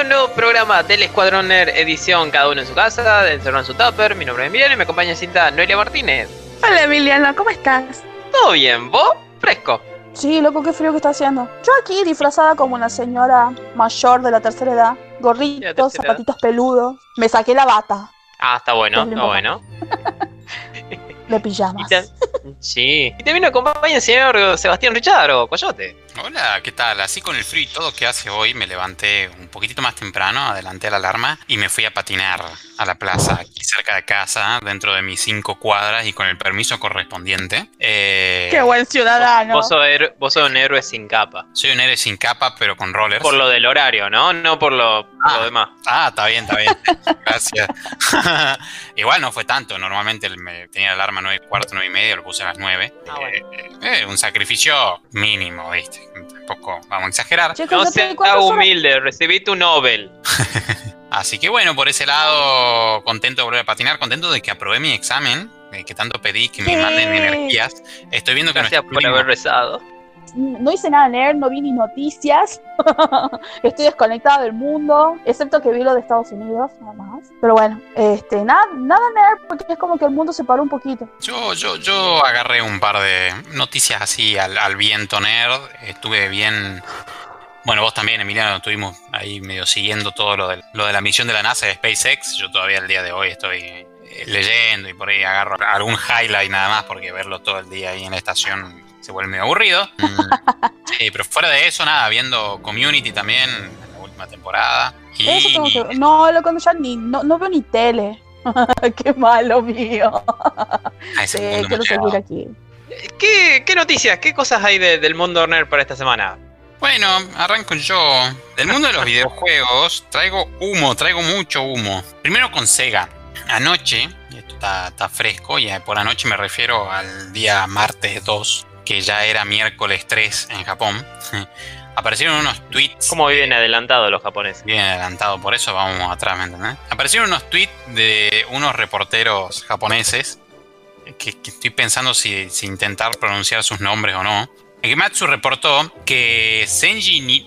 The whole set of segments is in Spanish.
a un nuevo programa del Escuadrón Nerd edición Cada uno en su casa, de encerrado en su tupper. Mi nombre es Emiliano y me acompaña cinta Noelia Martínez. Hola Emiliano, ¿cómo estás? ¿Todo bien? ¿Vos? Fresco. Sí, loco, qué frío que está haciendo. Yo aquí disfrazada como una señora mayor de la tercera edad, gorritos, zapatitos peludos. Me saqué la bata. Ah, está bueno, está bueno. De pijamas. Sí. Y también nos acompaña el señor Sebastián Richard Coyote. Hola, ¿qué tal? Así con el frío y todo que hace hoy, me levanté un poquitito más temprano, adelanté la alarma y me fui a patinar a la plaza aquí cerca de casa, dentro de mis cinco cuadras y con el permiso correspondiente. Eh, ¡Qué buen ciudadano! Vos, sos, un héroe sin capa. Soy un héroe sin capa, pero con rollers. Por lo del horario, ¿no? No por lo, ah, demás. Ah, está bien, está bien. Gracias. Igual no fue tanto. Normalmente me tenía la alarma 9 y cuarto, 9 y media, lo puse a las 9. Ah, eh, eh, un sacrificio mínimo, ¿viste? Tampoco vamos a exagerar. no seas humilde, recibí tu Nobel. Así que bueno, por ese lado, contento de volver a patinar, contento de que aprobé mi examen, que tanto pedí que me manden energías. Estoy viendo que Gracias por haber rezado. No hice nada leer, no vi ni noticias. Estoy desconectada del mundo, excepto que vi lo de Estados Unidos, nada más. Pero bueno, este, nada, nada leer porque es como que el mundo se paró un poquito. Yo, yo, yo agarré un par de noticias así al, al viento nerd. Estuve bien bueno, vos también, Emiliano, estuvimos ahí medio siguiendo todo lo de, lo de la misión de la NASA de SpaceX. Yo todavía el día de hoy estoy eh, leyendo y por ahí agarro algún highlight nada más porque verlo todo el día ahí en la estación se vuelve medio aburrido. Mm, pero fuera de eso, nada, viendo Community también, la última temporada. Y... no, lo ya ni, no, no veo ni tele. Qué malo mío. sí, quiero seguir aquí. ¿Qué, ¿Qué, noticias, qué cosas hay del mundo nerd para esta semana? Bueno, arranco yo. Del mundo de los videojuegos traigo humo, traigo mucho humo. Primero con Sega. Anoche, y esto está, fresco, y por anoche me refiero al día martes 2, que ya era miércoles 3 en Japón. Aparecieron unos tweets. ¿Cómo viven adelantados los japoneses? Bien adelantados, por eso vamos atrás, ¿me entendés? Aparecieron unos tweets de unos reporteros japoneses que, estoy pensando si, si, intentar pronunciar sus nombres o no. Gematsu reportó que Senji,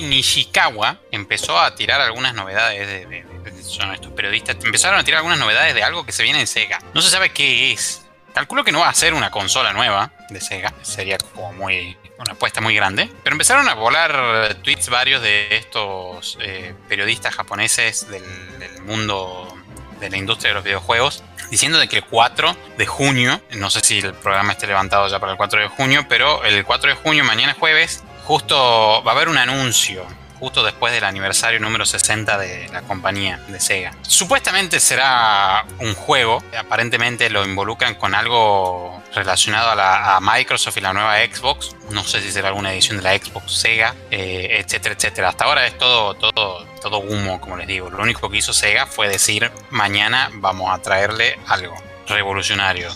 Nishikawa empezó a tirar algunas novedades de, son estos periodistas empezaron a tirar algunas novedades de algo que se viene en Sega. No se sabe qué es. Calculo que no va a ser una consola nueva de Sega. Sería como muy una apuesta muy grande. Pero empezaron a volar tweets varios de estos eh, periodistas japoneses del, del mundo de la industria de los videojuegos, diciendo de que el 4 de junio, no sé si el programa esté levantado ya para el 4 de junio, pero el 4 de junio, mañana jueves, justo va a haber un anuncio justo después del aniversario número 60 de la compañía de Sega. Supuestamente será un juego, aparentemente lo involucran con algo relacionado a, Microsoft y la nueva Xbox. No sé si será alguna edición de la Xbox Sega, eh, etcétera, etcétera. Hasta ahora es todo, todo, todo humo, como les digo. Lo único que hizo Sega fue decir mañana vamos a traerle algo revolucionario.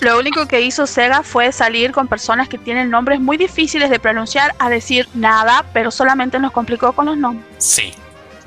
Lo único que hizo Sega fue salir con personas que tienen nombres muy difíciles de pronunciar a decir nada, pero solamente nos complicó con los nombres. Sí,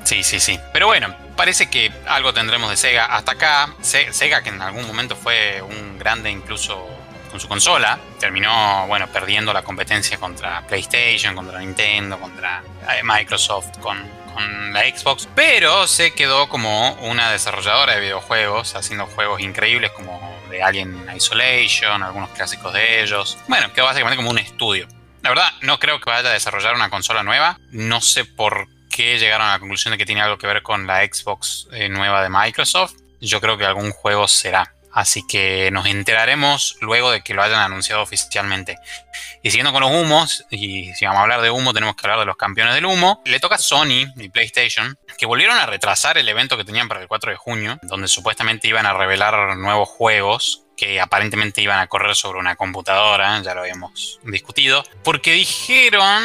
sí, sí, sí. Pero bueno, parece que algo tendremos de Sega. Hasta acá, Sega, que en algún momento fue un grande incluso con su consola, terminó, bueno, perdiendo la competencia contra PlayStation, contra Nintendo, contra eh, Microsoft, con, con la Xbox, pero se quedó como una desarrolladora de videojuegos, haciendo juegos increíbles como de Alien Isolation, algunos clásicos de ellos. Bueno, que básicamente como un estudio. La verdad, no creo que vaya a desarrollar una consola nueva. No sé por qué llegaron a la conclusión de que tiene algo que ver con la Xbox eh, nueva de Microsoft. Yo creo que algún juego será. Así que nos enteraremos luego de que lo hayan anunciado oficialmente. Y siguiendo con los humos, y si vamos a hablar de humo, tenemos que hablar de los campeones del humo. Le toca a Sony y PlayStation, que volvieron a retrasar el evento que tenían para el 4 de junio, donde supuestamente iban a revelar nuevos juegos que aparentemente iban a correr sobre una computadora, ya lo habíamos discutido, porque dijeron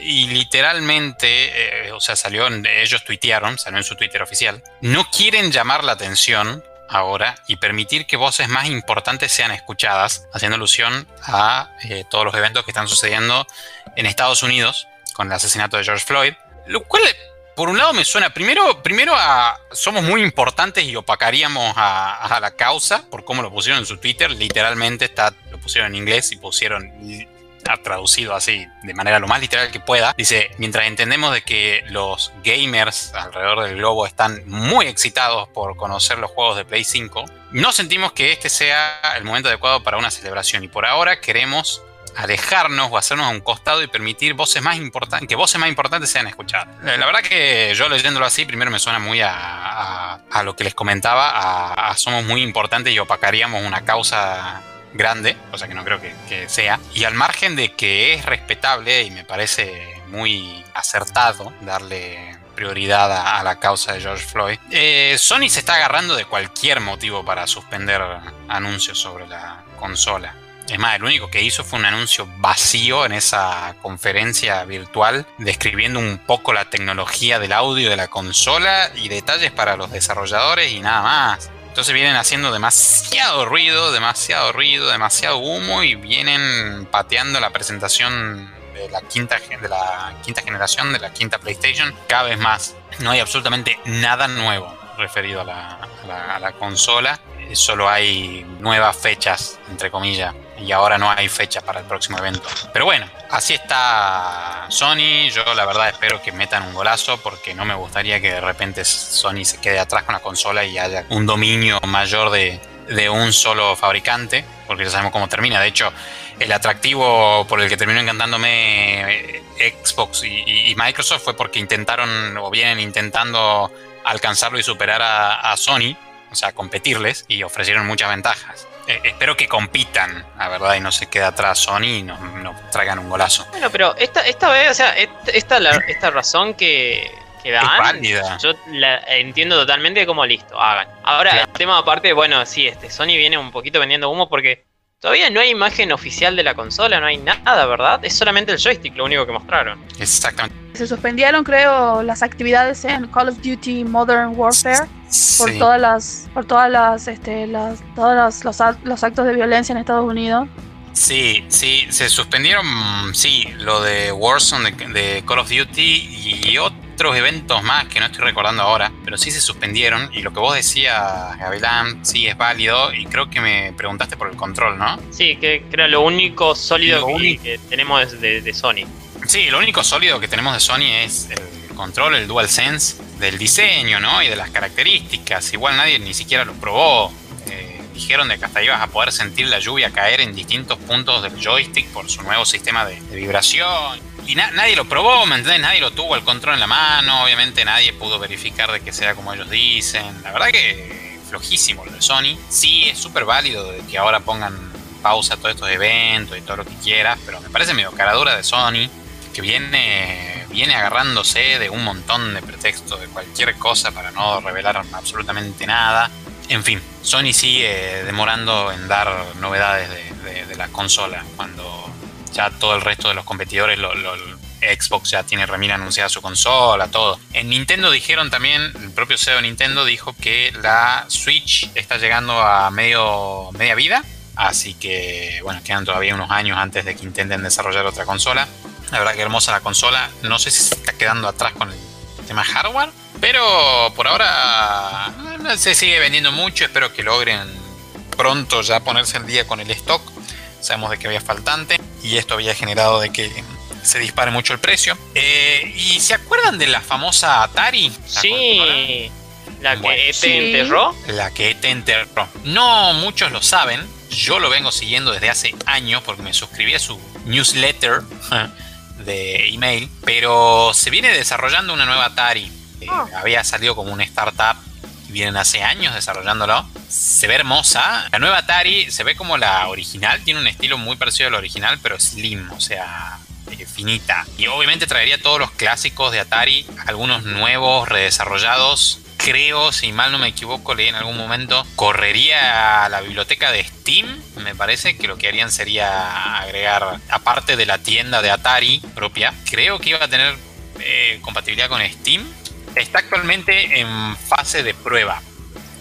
y literalmente, eh, o sea, salió, ellos tuitearon, salió en su Twitter oficial, no quieren llamar la atención ahora y permitir que voces más importantes sean escuchadas, haciendo alusión a eh, todos los eventos que están sucediendo en Estados Unidos con el asesinato de George Floyd, lo cual por un lado me suena primero, primero a somos muy importantes y opacaríamos a, la causa por cómo lo pusieron en su Twitter, literalmente está, lo pusieron en inglés y pusieron traducido así de manera lo más literal que pueda, dice, mientras entendemos de que los gamers alrededor del globo están muy excitados por conocer los juegos de Play 5, no sentimos que este sea el momento adecuado para una celebración y por ahora queremos alejarnos o hacernos a un costado y permitir voces más importantes, que voces más importantes sean escuchadas. La verdad que yo leyéndolo así, primero me suena muy a, lo que les comentaba, a, somos muy importantes y opacaríamos una causa grande, cosa que no creo que, sea. Y al margen de que es respetable y me parece muy acertado darle prioridad a, la causa de George Floyd, eh, Sony se está agarrando de cualquier motivo para suspender anuncios sobre la consola. Es más, el único que hizo fue un anuncio vacío en esa conferencia virtual, describiendo un poco la tecnología del audio de la consola y detalles para los desarrolladores y nada más. Entonces vienen haciendo demasiado ruido, demasiado ruido, demasiado humo y vienen pateando la presentación de la quinta, de la quinta generación, de la quinta PlayStation, cada vez más. No hay absolutamente nada nuevo referido a la consola. Solo hay nuevas fechas, entre comillas y ahora no hay fecha para el próximo evento. Pero bueno, así está Sony. Yo la verdad espero que metan un golazo porque no me gustaría que de repente Sony se quede atrás con la consola y haya un dominio mayor de, un solo fabricante, porque ya sabemos cómo termina. De hecho, el atractivo por el que terminó encantándome eh, Xbox y, Microsoft fue porque intentaron o vienen intentando alcanzarlo y superar a Sony, o sea, competirles y ofrecieron muchas ventajas. Eh, espero que compitan, la verdad, y no se quede atrás Sony y nos traigan un golazo. Bueno, pero esta, esta vez, o sea, esta, esta razón que, que dan, yo la entiendo totalmente como listo, hagan. Ahora, el tema aparte, bueno, sí, este Sony viene un poquito vendiendo humo porque todavía no hay imagen oficial de la consola, no hay nada, ¿verdad? Es solamente el joystick lo único que mostraron. Exactamente. Se suspendieron, creo, las actividades en Call of Duty Modern Warfare por todas las, por todas las, este, las, todos los, los, actos de violencia en Estados Unidos. Sí, sí, se suspendieron, sí, lo de Warzone de, Call of Duty y otros eventos más que no estoy recordando ahora, pero sí se suspendieron y lo que vos decías, Gavilán, sí es válido y creo que me preguntaste por el control, ¿no? Sí, que, era lo único sólido que, tenemos de, de Sony. Sí, lo único sólido que tenemos de Sony es el control, el DualSense del diseño, ¿no? Y de las características. Igual nadie ni siquiera lo probó. Dijeron de que hasta ibas a poder sentir la lluvia caer en distintos puntos del joystick por su nuevo sistema de, vibración. Y nadie lo probó, ¿me? Nadie lo tuvo el control en la mano. Obviamente nadie pudo verificar de que sea como ellos dicen. La verdad que flojísimo lo de Sony. Sí, es súper válido de que ahora pongan pausa a todos estos eventos y todo lo que quieras, pero me parece medio caradura de Sony que viene, viene agarrándose de un montón de pretextos de cualquier cosa para no revelar absolutamente nada. En fin, Sony sigue demorando en dar novedades de, la consola cuando ya todo el resto de los competidores, Xbox ya tiene remira anunciada su consola, todo. En Nintendo dijeron también, el propio CEO de Nintendo dijo que la Switch está llegando a medio, media vida. Así que, bueno, quedan todavía unos años antes de que intenten desarrollar otra consola. La verdad que hermosa la consola. No sé si se está quedando atrás con el tema hardware. Pero por ahora se sigue vendiendo mucho. Espero que logren pronto ya ponerse al día con el stock. Sabemos de que había faltante. Y esto había generado de que se dispare mucho el precio. Eh, ¿Y se acuerdan de la famosa Atari? sí. La que te enterró. La que te enterró. No muchos lo saben. Yo lo vengo siguiendo desde hace años porque me suscribí a su newsletter de email, pero se viene desarrollando una nueva Atari. Eh, ah. Había salido como una startup y vienen hace años desarrollándolo. Se ve hermosa. La nueva Atari se ve como la original, tiene un estilo muy parecido al original, pero slim, o sea, eh, finita. Y obviamente traería todos los clásicos de Atari, algunos nuevos, redesarrollados creo, si mal no me equivoco, leí en algún momento, correría a la biblioteca de Steam. Me parece que lo que harían sería agregar, aparte de la tienda de Atari propia, creo que iba a tener eh, compatibilidad con Steam. Está actualmente en fase de prueba.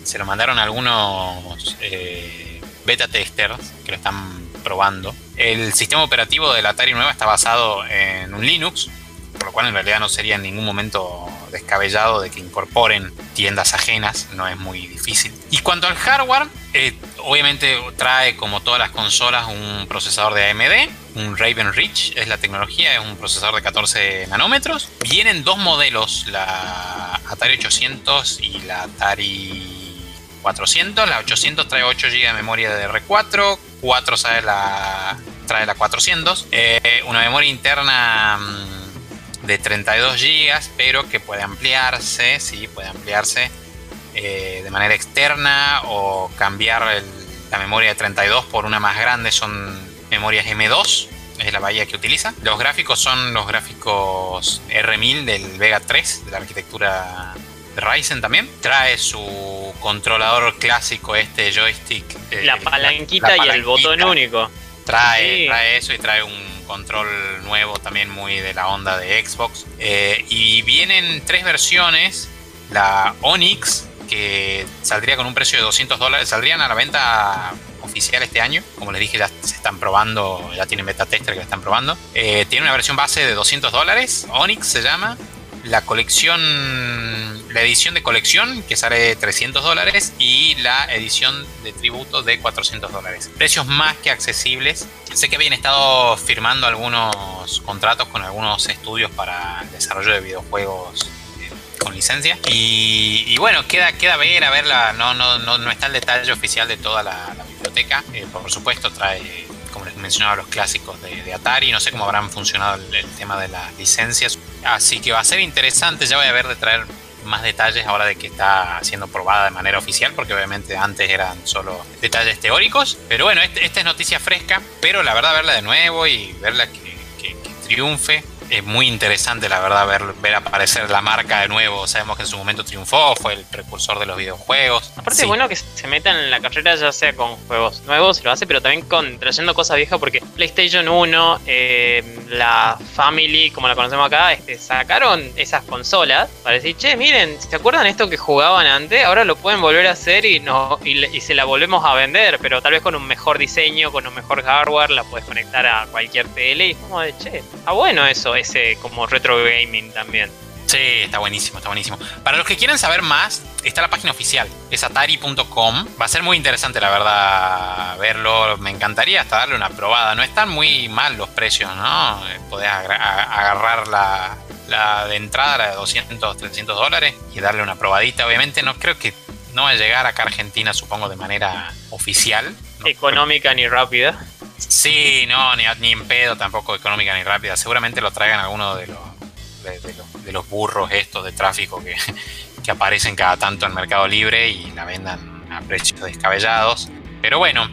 Se lo mandaron algunos eh, beta testers que lo están probando. El sistema operativo de la Atari nueva está basado en un Linux, por lo cual en realidad no sería en ningún momento descabellado de que incorporen tiendas ajenas, no es muy difícil. Y cuanto al hardware, eh, obviamente trae como todas las consolas un procesador de AMD, un Raven Ridge es la tecnología, es un procesador de 14 nanómetros. Vienen dos modelos, la Atari 800 y la Atari 400. La 800 trae 8 GB de memoria de R4, 4 trae la, trae la 400. Eh, una memoria interna mm, de 32 GB, pero que puede ampliarse, sí, puede ampliarse eh, de manera externa o cambiar la memoria de 32 por una más grande. Son memorias M2, es la bahía que utiliza. Los gráficos son los gráficos R1000 del Vega 3, de la arquitectura de Ryzen también. Trae su controlador clásico, este joystick. Eh, la, palanquita y el botón único. Trae, trae eso y trae un control nuevo también muy de la onda de Xbox. Eh, y vienen tres versiones. La Onyx, que saldría con un precio de 200 dólares, saldrían a la venta oficial este año. Como les dije, ya se están probando, ya tienen beta tester que la están probando. Eh, tiene una versión base de 200 dólares, Onyx se llama. La colección, la edición de colección que sale 300 dólares y la edición de tributo de 400 dólares. Precios más que accesibles. Sé que habían estado firmando algunos contratos con algunos estudios para el desarrollo de videojuegos con licencia. Y, bueno, queda, queda ver, a ver, no, no, no, no está el detalle oficial de toda la, biblioteca. Eh, por supuesto, trae, como les mencionaba, los clásicos de, Atari. No sé cómo habrán funcionado el, tema de las licencias. Así que va a ser interesante. Ya voy a ver de traer más detalles ahora de que está siendo probada de manera oficial, porque obviamente antes eran solo detalles teóricos. Pero bueno, este, esta es noticia fresca, pero la verdad verla de nuevo y verla que, que triunfe es muy interesante, la verdad, ver, ver aparecer la marca de nuevo. Sabemos que en su momento triunfó, fue el precursor de los videojuegos. Aparte, es bueno que se metan en la carrera, ya sea con juegos nuevos, lo hace, pero también con trayendo cosas viejas, porque PlayStation 1, eh, la Family, como la conocemos acá, este, sacaron esas consolas para decir, che, miren, ¿se acuerdan esto que jugaban antes? Ahora lo pueden volver a hacer y, no, y, se la volvemos a vender, pero tal vez con un mejor diseño, con un mejor hardware, la puedes conectar a cualquier tele y es como de, che, está bueno eso ese como retro gaming también. Sí, está buenísimo, está buenísimo. Para los que quieran saber más, está la página oficial, es atari.com. Va a ser muy interesante, la verdad, verlo. Me encantaría hasta darle una probada. No están muy mal los precios, ¿no? Podés agarrar la, la de entrada, la de 200, 300 dólares, y darle una probadita. Obviamente, no creo que no va a llegar acá a Argentina, supongo, de manera oficial. Económica ni rápida. Sí, no, ni, ni en pedo tampoco económica ni rápida. Seguramente lo traigan algunos de los, de, los, burros estos de tráfico que, que, aparecen cada tanto en Mercado Libre y la vendan a precios descabellados. Pero bueno,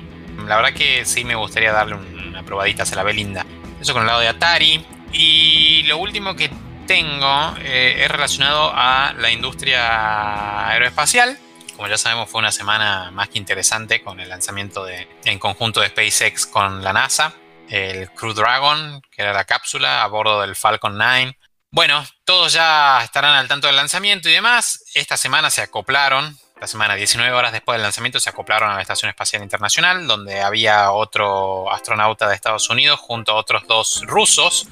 la verdad que sí me gustaría darle una probadita, se la ve linda. Eso con el lado de Atari. Y lo último que tengo eh, es relacionado a la industria aeroespacial como ya sabemos, fue una semana más que interesante con el lanzamiento de, en conjunto de SpaceX con la NASA, el Crew Dragon, que era la cápsula a bordo del Falcon 9. Bueno, todos ya estarán al tanto del lanzamiento y demás. Esta semana se acoplaron, la semana 19 horas después del lanzamiento se acoplaron a la Estación Espacial Internacional, donde había otro astronauta de Estados Unidos junto a otros dos rusos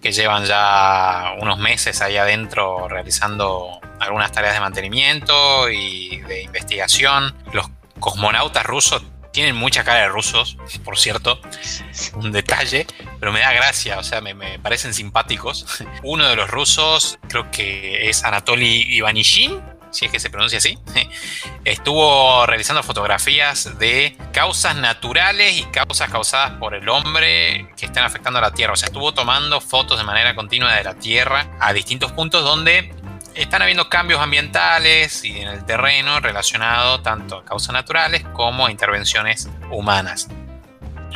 que llevan ya unos meses ahí adentro realizando algunas tareas de mantenimiento y de investigación. Los cosmonautas rusos tienen mucha cara de rusos, por cierto, un detalle, pero me da gracia, o sea, me, parecen simpáticos. Uno de los rusos, creo que es Anatoly Ivanishin, si es que se pronuncia así, estuvo realizando fotografías de causas naturales y causas causadas por el hombre que están afectando a la Tierra. O sea, estuvo tomando fotos de manera continua de la Tierra a distintos puntos donde están habiendo cambios ambientales y en el terreno relacionado tanto a causas naturales como a intervenciones humanas.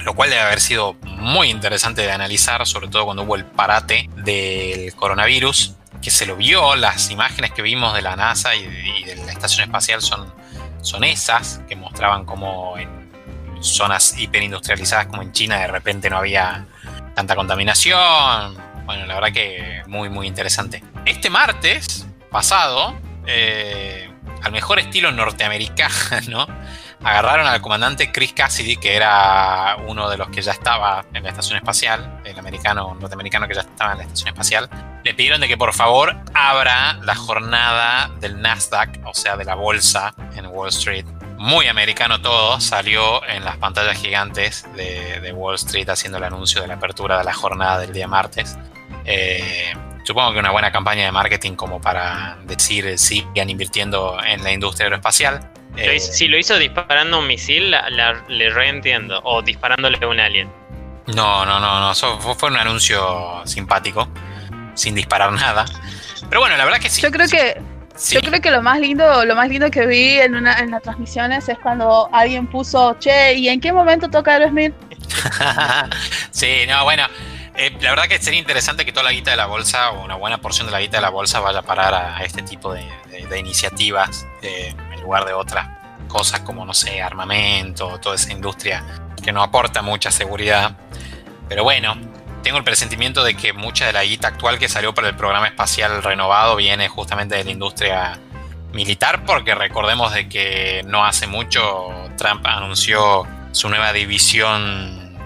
Lo cual debe haber sido muy interesante de analizar, sobre todo cuando hubo el parate del coronavirus, que se lo vio, las imágenes que vimos de la NASA y de, la estación espacial son, son esas, que mostraban como en zonas hiperindustrializadas como en China de repente no había tanta contaminación. Bueno, la verdad que muy, muy interesante. Este martes pasado, eh, al mejor estilo norteamericano, agarraron al comandante Chris Cassidy, que era uno de los que ya estaba en la estación espacial, el americano, norteamericano que ya estaba en la estación espacial, le pidieron de que por favor abra la jornada del Nasdaq, o sea, de la bolsa en Wall Street. Muy americano todo, salió en las pantallas gigantes de, Wall Street haciendo el anuncio de la apertura de la jornada del día martes. Eh, supongo que una buena campaña de marketing como para decir sigan invirtiendo en la industria aeroespacial. Eh, si lo hizo disparando un misil, le reentiendo. O disparándole a un alien. No, no, no, no. fue un anuncio simpático. Sin disparar nada. Pero bueno, la verdad que sí. Yo creo que. Yo creo que lo más lindo, lo más lindo que vi en una en las transmisiones es cuando alguien puso, che, ¿y en qué momento toca Aerosmith? sí, no, bueno, eh, la verdad que sería interesante que toda la guita de la bolsa o una buena porción de la guita de la bolsa vaya a parar a, este tipo de, iniciativas eh, en lugar de otras cosas como, no sé, armamento, toda esa industria que no aporta mucha seguridad. Pero bueno, tengo el presentimiento de que mucha de la guita actual que salió para el programa espacial renovado viene justamente de la industria militar, porque recordemos de que no hace mucho Trump anunció su nueva división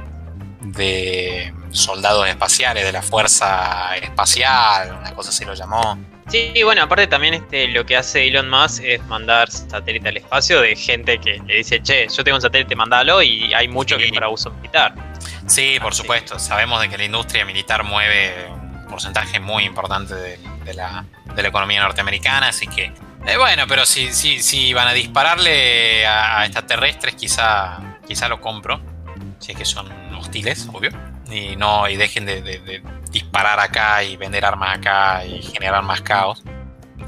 de soldados espaciales de la Fuerza Espacial, una cosa así lo llamó. Sí, bueno, aparte también este, lo que hace Elon Musk es mandar satélite al espacio de gente que le dice, che, yo tengo un satélite, mandalo, y hay mucho que es para uso militar. Sí, por supuesto, sabemos de que la industria militar mueve un porcentaje muy importante de, la, economía norteamericana, así que, eh, bueno, pero si, si, si van a dispararle a, extraterrestres, quizá, quizá lo compro, si es que son hostiles, obvio y no y dejen de, disparar acá y vender armas acá y generar más caos.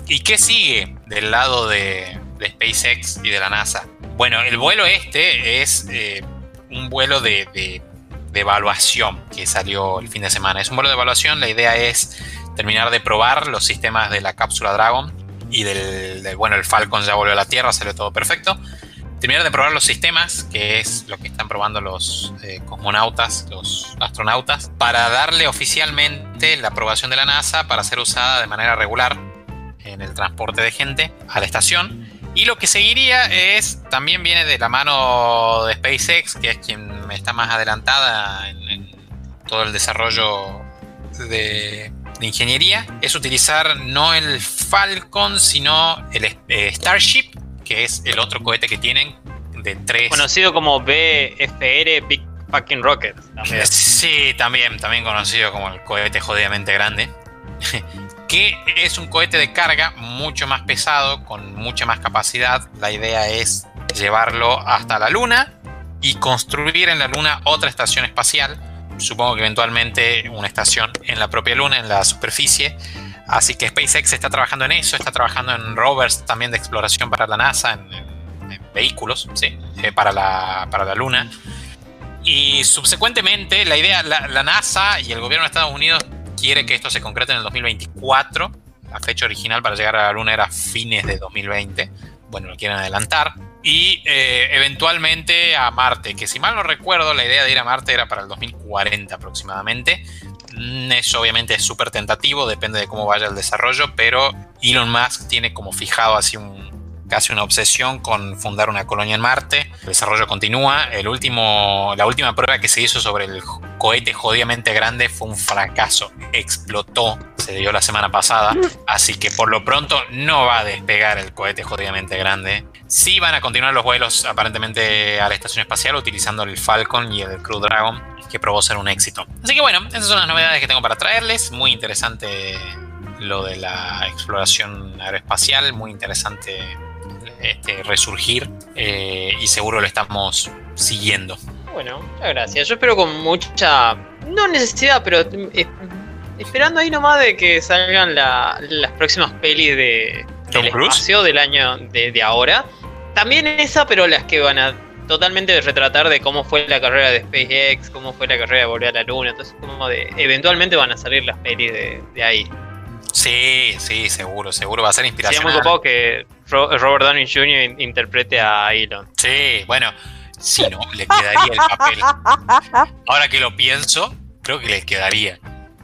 ¿Y qué sigue del lado de, SpaceX y de la NASA? Bueno, el vuelo este es eh, un vuelo de, evaluación que salió el fin de semana. Es un vuelo de evaluación, la idea es terminar de probar los sistemas de la cápsula Dragon y del, del bueno, el Falcon ya volvió a la Tierra, salió todo perfecto terminar de probar los sistemas, que es lo que están probando los eh, cosmonautas, los astronautas, para darle oficialmente la aprobación de la NASA para ser usada de manera regular en el transporte de gente a la estación. Y lo que seguiría es, también viene de la mano de SpaceX, que es quien está más adelantada en, todo el desarrollo de, ingeniería, es utilizar no el Falcon, sino el eh, Starship, que es el otro cohete que tienen de tres. Conocido como BFR Big Fucking Rocket. Sí, también, también conocido como el cohete jodidamente grande. que es un cohete de carga mucho más pesado, con mucha más capacidad. La idea es llevarlo hasta la Luna y construir en la Luna otra estación espacial. Supongo que eventualmente una estación en la propia Luna, en la superficie, Así que SpaceX está trabajando en eso, está trabajando en rovers también de exploración para la NASA, en, vehículos, sí, eh, para, la, para la Luna. Y subsecuentemente, la idea, la, NASA y el gobierno de Estados Unidos quiere que esto se concrete en el 2024. La fecha original para llegar a la Luna era fines de 2020. Bueno, lo quieren adelantar. Y eh, eventualmente a Marte, que si mal no recuerdo, la idea de ir a Marte era para el 2040 aproximadamente. Mm, eso obviamente es súper tentativo, depende de cómo vaya el desarrollo, pero Elon Musk tiene como fijado así casi una obsesión con fundar una colonia en Marte. El desarrollo continúa. El último, la última prueba que se hizo sobre el cohete jodidamente grande fue un fracaso. Explotó, se dio la semana pasada. Así que por lo pronto no va a despegar el cohete jodidamente grande. Sí van a continuar los vuelos aparentemente a la estación espacial utilizando el Falcon y el Crew Dragon que probó ser un éxito. Así que bueno, esas son las novedades que tengo para traerles. Muy interesante lo de la exploración aeroespacial, muy interesante este resurgir eh, y seguro lo estamos siguiendo. Bueno, muchas gracias. Yo espero con mucha, no necesidad, pero eh, esperando ahí nomás de que salgan las próximas pelis de, del espacio del año de, de ahora. También esa, pero las que van a totalmente de retratar de cómo fue la carrera de SpaceX, cómo fue la carrera de volver a la Luna, entonces como de eventualmente van a salir las pelis de, ahí. Sí, sí, seguro, seguro va a ser inspiración. Sería muy copado que Robert Downey Jr. interprete a Elon. Sí, bueno, si no, le quedaría el papel. Ahora que lo pienso, creo que le quedaría.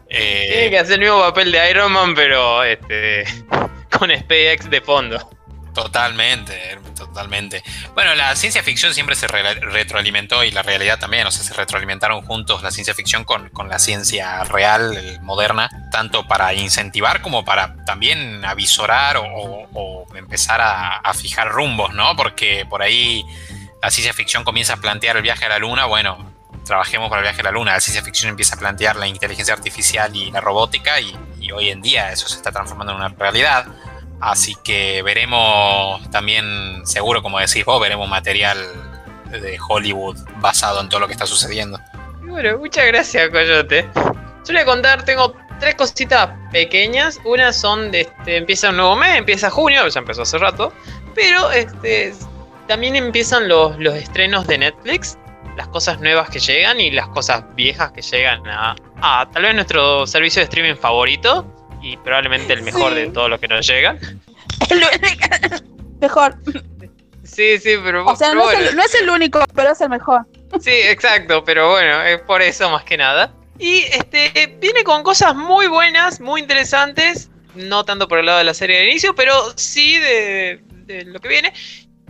Eh, Tiene que hacer el mismo papel de Iron Man, pero este con SpaceX de fondo. Totalmente, totalmente. Bueno, la ciencia ficción siempre se retroalimentó y la realidad también, o sea, se retroalimentaron juntos la ciencia ficción con, la ciencia real, moderna, tanto para incentivar como para también avisorar o, empezar a, fijar rumbos, ¿no? Porque por ahí la ciencia ficción comienza a plantear el viaje a la luna, bueno, trabajemos para el viaje a la luna, la ciencia ficción empieza a plantear la inteligencia artificial y la robótica y hoy en día eso se está transformando en una realidad Así que veremos también, seguro como decís vos, veremos material de Hollywood basado en todo lo que está sucediendo. Bueno, muchas gracias, Coyote. Yo le voy a contar, tengo tres cositas pequeñas. Una son de este, empieza un nuevo mes, empieza junio, ya empezó hace rato. Pero este también empiezan los, los estrenos de Netflix, las cosas nuevas que llegan y las cosas viejas que llegan a, a tal vez nuestro servicio de streaming favorito y probablemente el mejor de todos los que nos llegan. El mejor. Sí, sí, pero. O sea, no, es el, único, pero es el mejor. Sí, exacto, pero bueno, es por eso más que nada. Y este viene con cosas muy buenas, muy interesantes. No tanto por el lado de la serie de inicio, pero sí de, lo que viene.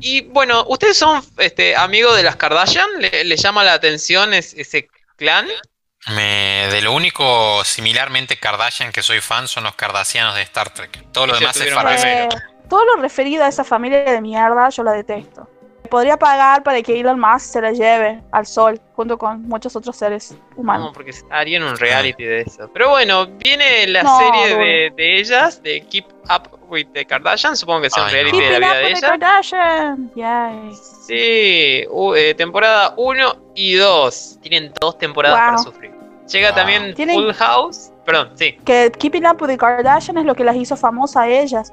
Y bueno, ustedes son este, amigos de las Kardashian. ¿Le, llama la atención ese clan? Me, de lo único similarmente Kardashian que soy fan son los Kardashianos de Star Trek. Todo lo demás es eh, todo lo referido a esa familia de mierda yo la detesto. Podría pagar para que Elon Musk se la lleve al sol junto con muchos otros seres humanos. No, porque harían un reality de eso. Pero bueno, viene la serie de, de, ellas, de Keep Up with the Kardashian. Supongo que es un reality de la vida de ellas. Kardashian. Sí, eh, temporada 1 y 2. Tienen dos temporadas para sufrir. Llega también Full House. Perdón, sí. Que Keeping Up with the Kardashian es lo que las hizo famosas a ellas.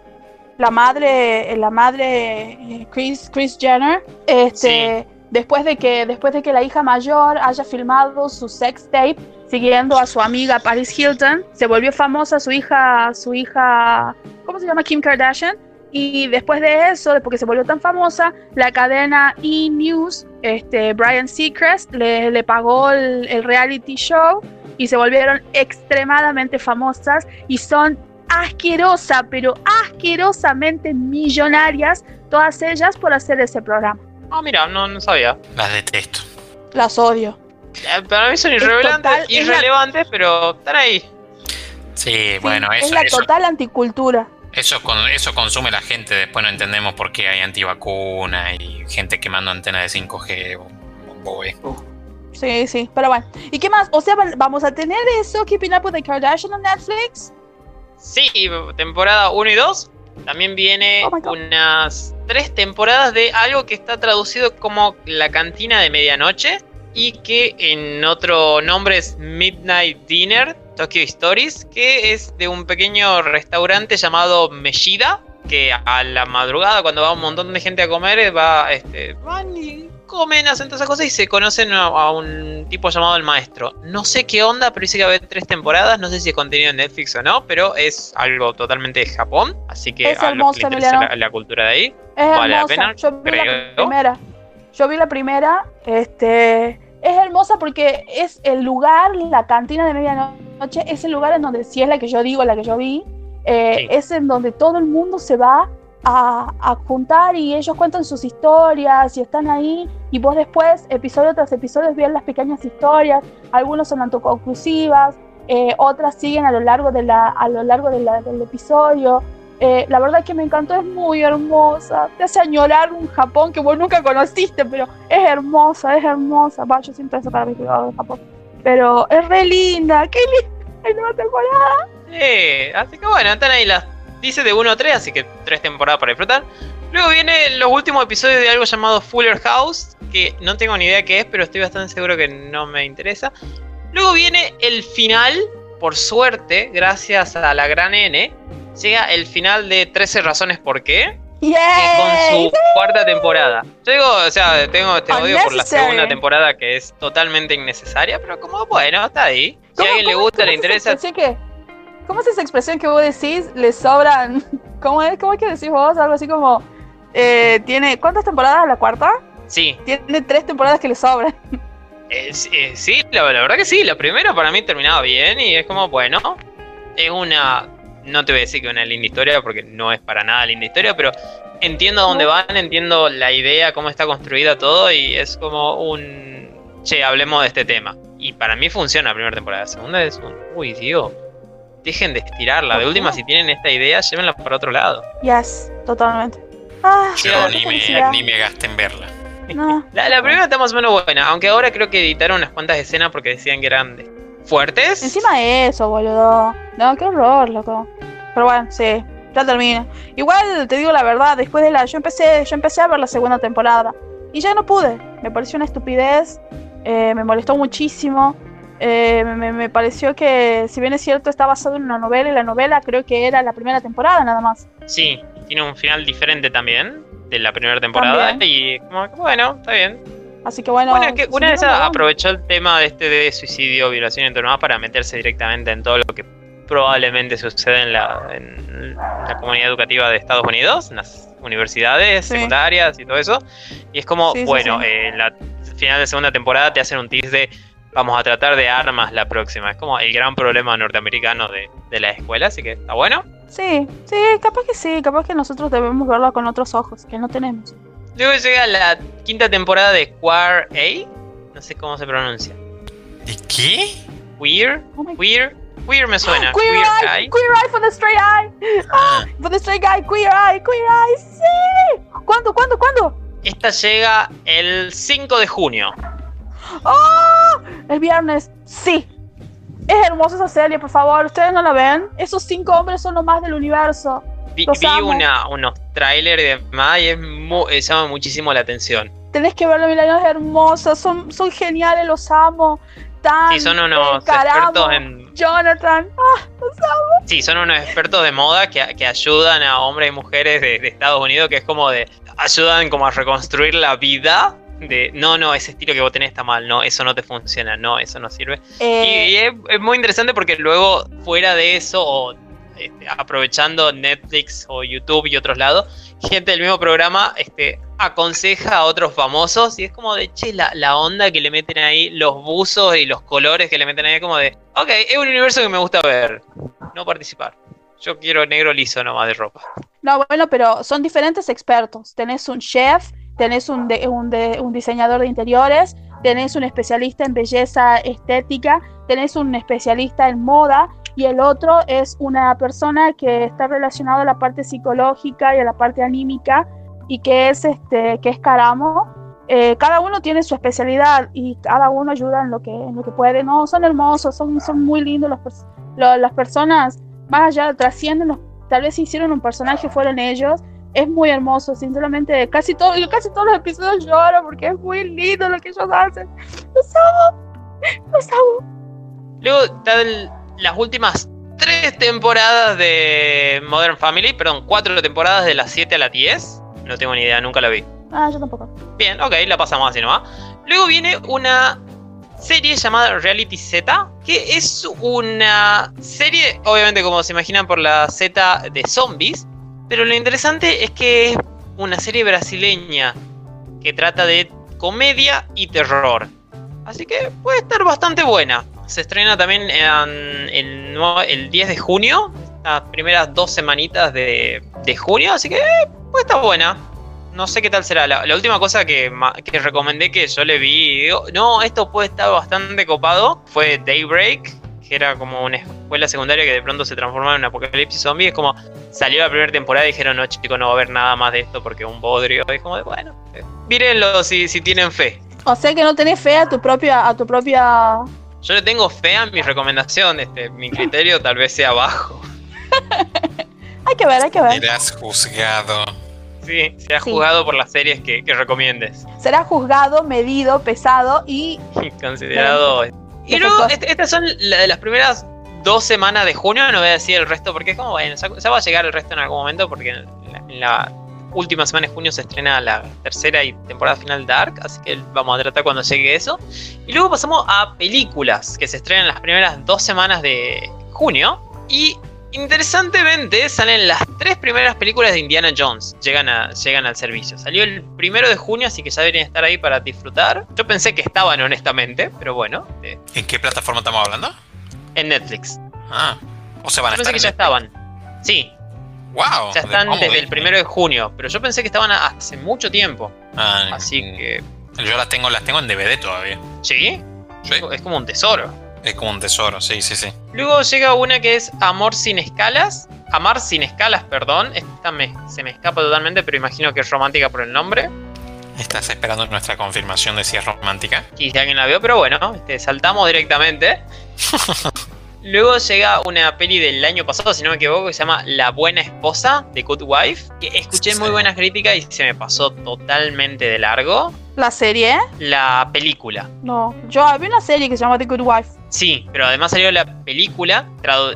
La madre, la madre eh, Chris, Chris Jenner, este, después de que después de que la hija mayor haya filmado su sex tape siguiendo a su amiga Paris Hilton, se volvió famosa su hija, su hija, ¿cómo se llama? Kim Kardashian. Y después de eso, después que se volvió tan famosa, la cadena E! News, este, Brian Seacrest, le, le pagó el, reality show y se volvieron extremadamente famosas y son asquerosas, pero asquerosamente millonarias, todas ellas por hacer ese programa. Ah, mira, no, no sabía. Las detesto. Las odio. Eh, para mí son irrelevantes, irrelevantes pero están ahí. Sí, bueno, eso es la total anticultura. Eso, con, eso consume la gente, después no entendemos por qué hay antivacuna y gente quemando antenas de 5G. Sí, sí, pero bueno. ¿Y qué más? O sea, ¿vamos a tener eso, Keeping Up with the Kardashian en Netflix? Sí, temporada 1 y 2. También viene oh unas tres temporadas de algo que está traducido como La Cantina de Medianoche y que en otro nombre es Midnight Dinner, Tokyo Stories, que es de un pequeño restaurante llamado Meshida, que a la madrugada cuando va un montón de gente a comer, va, este, van y comen, hacen todas esas cosas y se conocen a, un tipo llamado el maestro. No sé qué onda, pero dice que va a haber tres temporadas, no sé si es contenido en Netflix o no, pero es algo totalmente de Japón, así que a los que la, cultura de ahí, vale la pena. Yo vi la primera. Yo vi la primera, este es hermosa porque es el lugar, la cantina de medianoche, es el lugar en donde, si es la que yo digo, la que yo vi, eh, es en donde todo el mundo se va a, a, juntar y ellos cuentan sus historias y están ahí y vos después, episodio tras episodio, ves las pequeñas historias, algunos son autoconclusivas, eh, otras siguen a lo largo, de la, a lo largo de la, del episodio. Eh, la verdad que me encantó, es muy hermosa. Te hace añorar un Japón que vos nunca conociste, pero es hermosa, es hermosa. Va, yo siento eso para mi cuidado de Japón. Pero es re linda, qué linda. Hay nueva temporada. Sí, así que bueno, están ahí las. Dice de 1 a 3, así que tres temporadas para disfrutar. Luego vienen los últimos episodios de algo llamado Fuller House, que no tengo ni idea qué es, pero estoy bastante seguro que no me interesa. Luego viene el final, por suerte, gracias a la gran N, llega el final de 13 razones por qué. Con su cuarta temporada. Yo digo, o sea, tengo, te odio por la segunda temporada que es totalmente innecesaria, pero como bueno, está ahí. Si a alguien le gusta, le interesa. ¿Cómo es esa expresión que vos decís? Le sobran. ¿Cómo es? ¿Cómo es que decís vos? Algo así como. Eh, tiene. ¿Cuántas temporadas la cuarta? Sí. Tiene tres temporadas que le sobran. Eh, eh, sí, la, verdad que sí. La primera para mí terminaba bien y es como, bueno, es una no te voy a decir que es una linda historia porque no es para nada linda historia, pero entiendo a dónde van, entiendo la idea, cómo está construida todo y es como un... Che, hablemos de este tema. Y para mí funciona la primera temporada. La segunda es un... Uy, Dios. Dejen de estirarla. De última, si tienen esta idea, llévenla para otro lado. Yes, totalmente. Ah, Yo ni me, ni me gasten verla. La, primera está más o menos buena, aunque ahora creo que editaron unas cuantas escenas porque decían que eran fuertes. Encima de eso, boludo. No, qué horror, loco. Pero bueno, sí, ya termina. Igual te digo la verdad, después de la. Yo empecé, yo empecé a ver la segunda temporada. Y ya no pude. Me pareció una estupidez. Eh, me molestó muchísimo. Eh, me, me, pareció que, si bien es cierto, está basado en una novela y la novela creo que era la primera temporada nada más. Sí, tiene un final diferente también de la primera temporada y como bueno, está bien. Así que bueno. Bueno, es que una vez aprovechó el tema de este de suicidio, violación y entorno para meterse directamente en todo lo que probablemente sucede en la, en la comunidad educativa de Estados Unidos, en las universidades secundarias y todo eso. Y es como, bueno, en la final de segunda temporada te hacen un tease de vamos a tratar de armas la próxima. Es como el gran problema norteamericano de, de la escuela, así que está bueno. Sí, sí, capaz que sí, capaz que nosotros debemos verlo con otros ojos, que no tenemos. Luego llega la quinta temporada de Queer A, no sé cómo se pronuncia. ¿De qué? Queer, queer, queer me suena. Queer, eye, queer eye for the straight eye. Ah, for the straight guy, queer eye, queer eye, sí. ¿Cuándo, cuándo, cuándo? Esta llega el 5 de junio. ¡Oh! El viernes, sí. Es hermosa esa serie, por favor. ¿Ustedes no la ven? Esos cinco hombres son lo más del universo. Vi, una, unos trailers y demás y es llama muchísimo la atención. Tenés que verlo, Milano, es hermosa. Son, son geniales, los amo. Tan, sí, son unos expertos en. Jonathan, ah, los amo. Sí, son unos expertos de moda que, que ayudan a hombres y mujeres de, de Estados Unidos, que es como de. ayudan como a reconstruir la vida de no, no, ese estilo que vos tenés está mal, no, eso no te funciona, no, eso no sirve. Y, eh. es, muy interesante porque luego, fuera de eso, o este, aprovechando Netflix o YouTube y otros lados, gente del mismo programa este, aconseja a otros famosos y es como de, che, la, onda que le meten ahí, los buzos y los colores que le meten ahí, como de, ok, es un universo que me gusta ver, no participar. Yo quiero negro liso nomás de ropa. No, bueno, pero son diferentes expertos. Tenés un chef, tenés un, un, diseñador de interiores, tenés un especialista en belleza estética, tenés un especialista en moda y el otro es una persona que está relacionada a la parte psicológica y a la parte anímica y que es este que es Caramo. Eh, cada uno tiene su especialidad y cada uno ayuda en lo que, en lo que puede. No, son hermosos, son, son muy lindos los, las personas, más allá trascienden, tal vez hicieron un personaje fueron ellos es muy hermoso, sinceramente, casi, todo, casi todos los episodios lloro porque es muy lindo lo que ellos hacen. Los amo, los amo. Luego están las últimas tres temporadas de Modern Family, perdón, cuatro temporadas de las 7 a las 10. No tengo ni idea, nunca la vi. Ah, yo tampoco. Bien, ok, la pasamos así nomás. Luego viene una serie llamada Reality Z, que es una serie, obviamente como se imaginan por la Z de zombies, pero lo interesante es que es una serie brasileña que trata de comedia y terror. Así que puede estar bastante buena. Se estrena también el, el 10 de junio, las primeras dos semanitas de, junio, así que puede estar buena. No sé qué tal será. La, última cosa que, que, recomendé que yo le vi, no, esto puede estar bastante copado, fue Daybreak, que era como una escuela secundaria que de pronto se transformaba en un apocalipsis zombie. Es como, salió la primera temporada y dijeron, no, chico, no va a haber nada más de esto porque un bodrio. Es como de, bueno, eh, mírenlo si, si tienen fe. O sea que no tenés fe a tu propia, a tu propia. Yo le tengo fe a mi recomendación, este, mi criterio tal vez sea bajo. hay que ver, hay que ver. Serás juzgado. Sí, serás juzgado por las series que, que recomiendes. Será juzgado, medido, pesado y. considerado. Y luego, estas son las primeras dos semanas de junio, no voy a decir el resto porque es como, bueno, ya va a llegar el resto en algún momento porque en la, última semana de junio se estrena la tercera y temporada final de Dark, así que vamos a tratar cuando llegue eso. Y luego pasamos a películas que se estrenan las primeras dos semanas de junio y Interesantemente, salen las tres primeras películas de Indiana Jones. Llegan, a, llegan al servicio. Salió el primero de junio, así que ya deberían estar ahí para disfrutar. Yo pensé que estaban, honestamente, pero bueno. ¿En qué plataforma estamos hablando? En Netflix. Ah, o se van a Yo pensé que ya estaban. Sí. Wow. Ya están desde el primero de junio, pero yo pensé que estaban hace mucho tiempo. Ah, Así que. Yo las tengo, las tengo en DVD todavía. ¿Sí? ¿Sí? Es como un tesoro. Es como un tesoro, sí, sí, sí. Luego llega una que es Amor sin escalas. Amar sin escalas, perdón. Esta me, se me escapa totalmente, pero imagino que es romántica por el nombre. Estás esperando nuestra confirmación de si es romántica. Y si alguien la vio, pero bueno, este, saltamos directamente. Luego llega una peli del año pasado, si no me equivoco, que se llama La Buena Esposa de Good Wife, que escuché muy buenas críticas y se me pasó totalmente de largo. ¿La serie? La película. No, yo había una serie que se llama The Good Wife. Sí, pero además salió la película.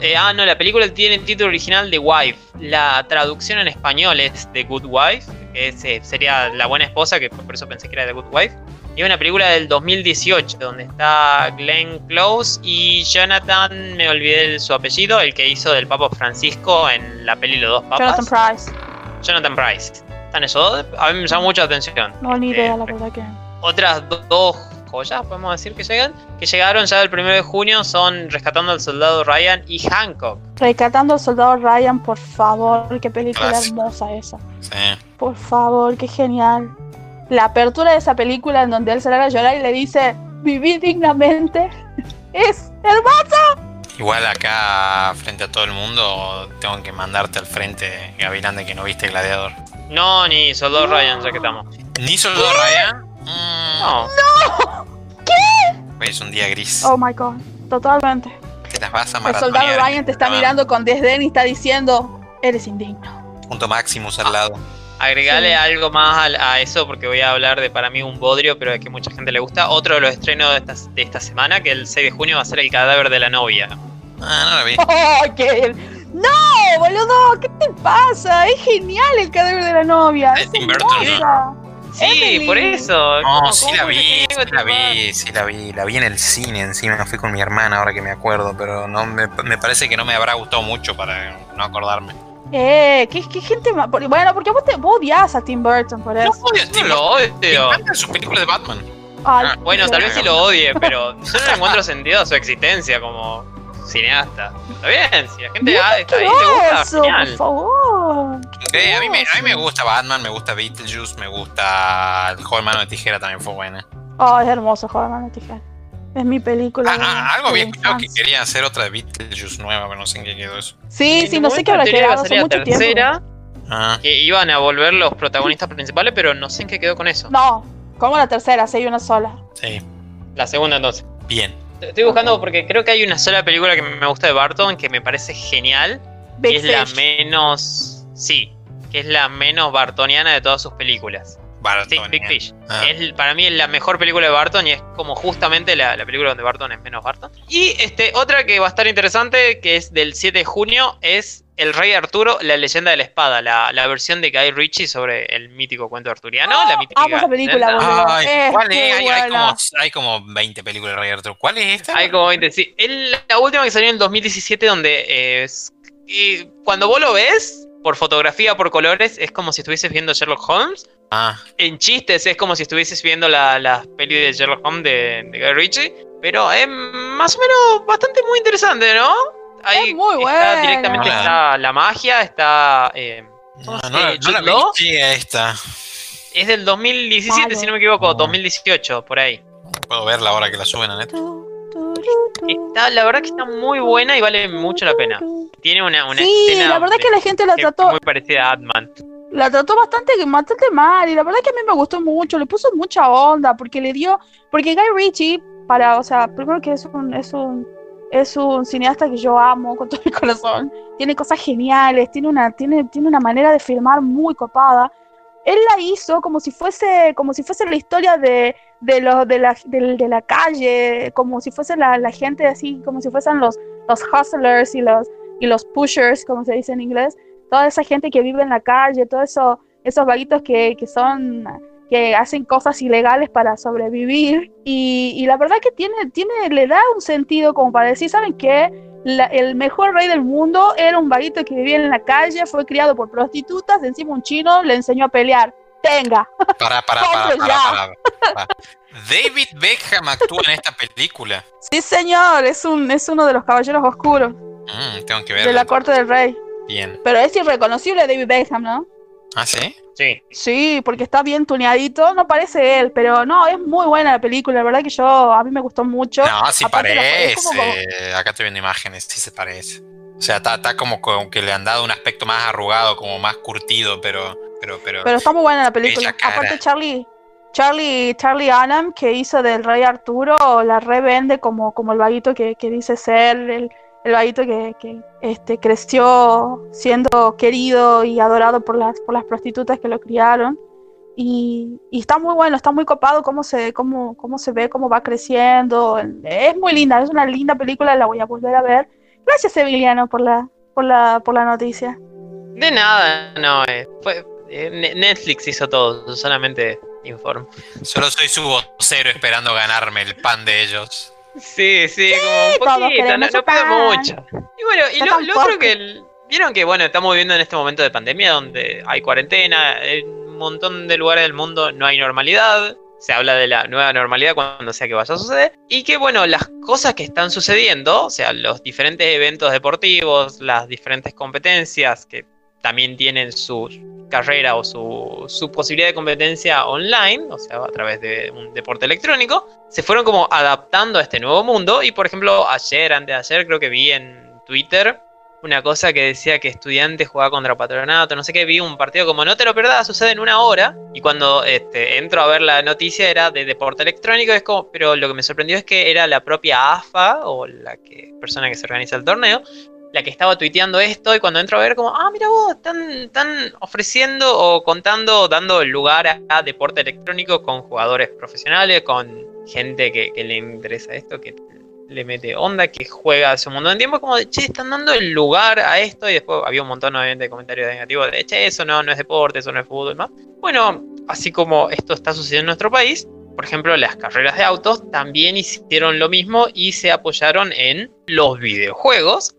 Eh, ah, no, la película tiene el título original de Wife. La traducción en español es The Good Wife, que eh, sería La Buena Esposa, que por eso pensé que era The Good Wife. Y una película del 2018 donde está Glenn Close y Jonathan, me olvidé su apellido, el que hizo del Papa Francisco en la peli Los dos papas. Jonathan Price. Jonathan Price. ¿Están esos A mí me llama mucha atención. No, ni idea, la verdad que. Otras dos joyas, podemos decir que llegan, que llegaron ya el 1 de junio son Rescatando al Soldado Ryan y Hancock. Rescatando al Soldado Ryan, por favor, qué película hermosa esa. Sí. Por favor, qué genial la apertura de esa película en donde él se larga a llorar y le dice, vivir dignamente, es hermosa. Igual acá, frente a todo el mundo, tengo que mandarte al frente, Gavilán, de que no viste Gladiador. No, ni Soldado Ryan, ya que estamos. ¿Ni Soldado Ryan? Mm. No. ¡No! ¿Qué? Es un día gris. Oh my god, totalmente. Te las vas a El Soldado Ryan te está mirando con desdén y está diciendo, eres indigno. Punto Maximus al lado. Agregarle algo más a, eso, porque voy a hablar de para mí un bodrio, pero es que mucha gente le gusta. Otro de los estrenos de esta, de esta semana, que el 6 de junio va a ser El cadáver de la novia. Ah, no la vi. ¡No, boludo! ¿Qué te pasa? Es genial el cadáver de la novia. Es, Sí, por eso. No, sí la vi, sí la vi, sí la vi, la vi en el cine encima, fui con mi hermana ahora que me acuerdo, pero no me, me parece que no me habrá gustado mucho para no acordarme. Eh, ¿qué, qué gente más? Bueno, porque vos, te, vos odias a Tim Burton por eso. No odio, Tim, lo odio. Me encantan sus películas de Batman. Ah, bueno, tal vez sí lo odie, pero yo no encuentro sentido a su existencia como cineasta. Está bien, si la gente ah, está ahí, te gusta, genial. por favor. Sí, a, mí me, a mí me gusta Batman, me gusta Beetlejuice, me gusta El joven mano de tijera también fue buena. Oh, es hermoso el joven mano de tijera. Es mi película. Ah, ah algo había escuchado que querían hacer otra de Beetlejuice nueva, pero no sé en qué quedó eso. Sí, sí, no sé qué habrá quedado hace mucho tercera, ah. Que iban a volver los protagonistas principales, pero no sé en qué quedó con eso. No, como la tercera, si hay una sola. Sí. La segunda entonces. Bien. Estoy buscando porque creo que hay una sola película que me gusta de Barton que me parece genial. que es la menos. Sí, que es la menos bartoniana de todas sus películas. Sí, Big Fish. Ah. Es, para mí es la mejor película de Barton y es como justamente la, película donde Barton es menos Barton. Y este, otra que va a estar interesante, que es del 7 de junio, es El Rey Arturo, la leyenda de la espada, la, versión de Guy Ritchie sobre el mítico cuento arturiano. la mítica esa película, ¿Cuál es? Hay, como, hay, como, 20 películas de Rey Arturo. ¿Cuál es esta? Hay como 20, sí. la última que salió en el 2017, donde es, cuando vos lo ves, por fotografía, por colores, es como si estuvieses viendo Sherlock Holmes Ah. En chistes es como si estuvieses viendo las la peli de Sherlock Holmes de, Guy Ritchie. Pero es más o menos bastante muy interesante, ¿no? Ahí es muy bueno. Directamente está la magia, está. Eh, no, no, la vi, esta. Es del 2017, si no me equivoco, 2018, por ahí. Puedo verla ahora que la suben a Netflix. Está, la verdad que está muy buena y vale mucho la pena. Tiene una, una sí, la verdad que la gente la trató muy parecida a Adman la trató bastante, bastante mal y la verdad que a mí me gustó mucho, le puso mucha onda porque le dio, porque Guy Ritchie, para, o sea, primero que es un, es un, es un cineasta que yo amo con todo mi corazón, tiene cosas geniales, tiene una, tiene, tiene una manera de filmar muy copada. Él la hizo como si fuese, como si fuese la historia de, de, los, de, la, de, la calle, como si fuese la, la, gente así, como si fuesen los, los hustlers y los, y los pushers, como se dice en inglés toda esa gente que vive en la calle, todos eso, esos vaguitos que, que son que hacen cosas ilegales para sobrevivir y, la verdad que tiene, tiene, le da un sentido como para decir, ¿saben qué? el mejor rey del mundo era un vaguito que vivía en la calle, fue criado por prostitutas, encima un chino le enseñó a pelear. Tenga. Para, para, para, para, David Beckham actúa en esta película. Sí, señor, es un es uno de los caballeros oscuros. Mm, tengo que ver. De la corte del rey. Bien. Pero es irreconocible David Beckham, ¿no? ¿Ah, sí? Sí. Sí, porque está bien tuneadito, no parece él, pero no, es muy buena la película, la verdad que yo, a mí me gustó mucho. No, sí parece, acá estoy viendo imágenes, sí se parece. O sea, está, como, que le han dado un aspecto más arrugado, como más curtido, pero... Pero, pero, pero está muy buena la película. Aparte Charlie, Charlie, Charlie Annam, que hizo del Rey Arturo, la revende como, como el vaguito que, dice ser, el, el vaguito que, este, creció siendo querido y adorado por las, por las prostitutas que lo criaron. Y, está muy bueno, está muy copado cómo se, cómo, cómo se ve, cómo va creciendo. Es muy linda, es una linda película, la voy a volver a ver. Gracias, Emiliano, por la, por la, por la noticia. De nada, no, eh, fue, eh, Netflix hizo todo, solamente informo. Solo soy su vocero esperando ganarme el pan de ellos. Sí, sí, como un poquito, no, puedo mucho. Y bueno, y lo, otro que. Vieron que, bueno, estamos viviendo en este momento de pandemia donde hay cuarentena, en un montón de lugares del mundo no hay normalidad. Se habla de la nueva normalidad cuando sea que vaya a suceder. Y que, bueno, las cosas que están sucediendo, o sea, los diferentes eventos deportivos, las diferentes competencias que también tienen su carrera o su, posibilidad de competencia online, o sea, a través de un deporte electrónico, se fueron como adaptando a este nuevo mundo. Y por ejemplo, ayer, antes de ayer, creo que vi en Twitter una cosa que decía que estudiantes jugaba contra patronato, no sé qué, vi un partido como no te lo pierdas, sucede en una hora. Y cuando este, entro a ver la noticia era de deporte electrónico, es como, pero lo que me sorprendió es que era la propia AFA o la que, persona que se organiza el torneo, la que estaba tuiteando esto y cuando entro a ver como, ah, mira vos, están, ofreciendo o contando, dando lugar a, deporte electrónico con jugadores profesionales, con gente que, le interesa esto, que le mete onda, que juega hace un montón de tiempo, como de, che, están dando el lugar a esto y después había un montón obviamente de comentarios negativos de, che, eso no, no es deporte, eso no es fútbol, más. Bueno, así como esto está sucediendo en nuestro país, por ejemplo, las carreras de autos también hicieron lo mismo y se apoyaron en los videojuegos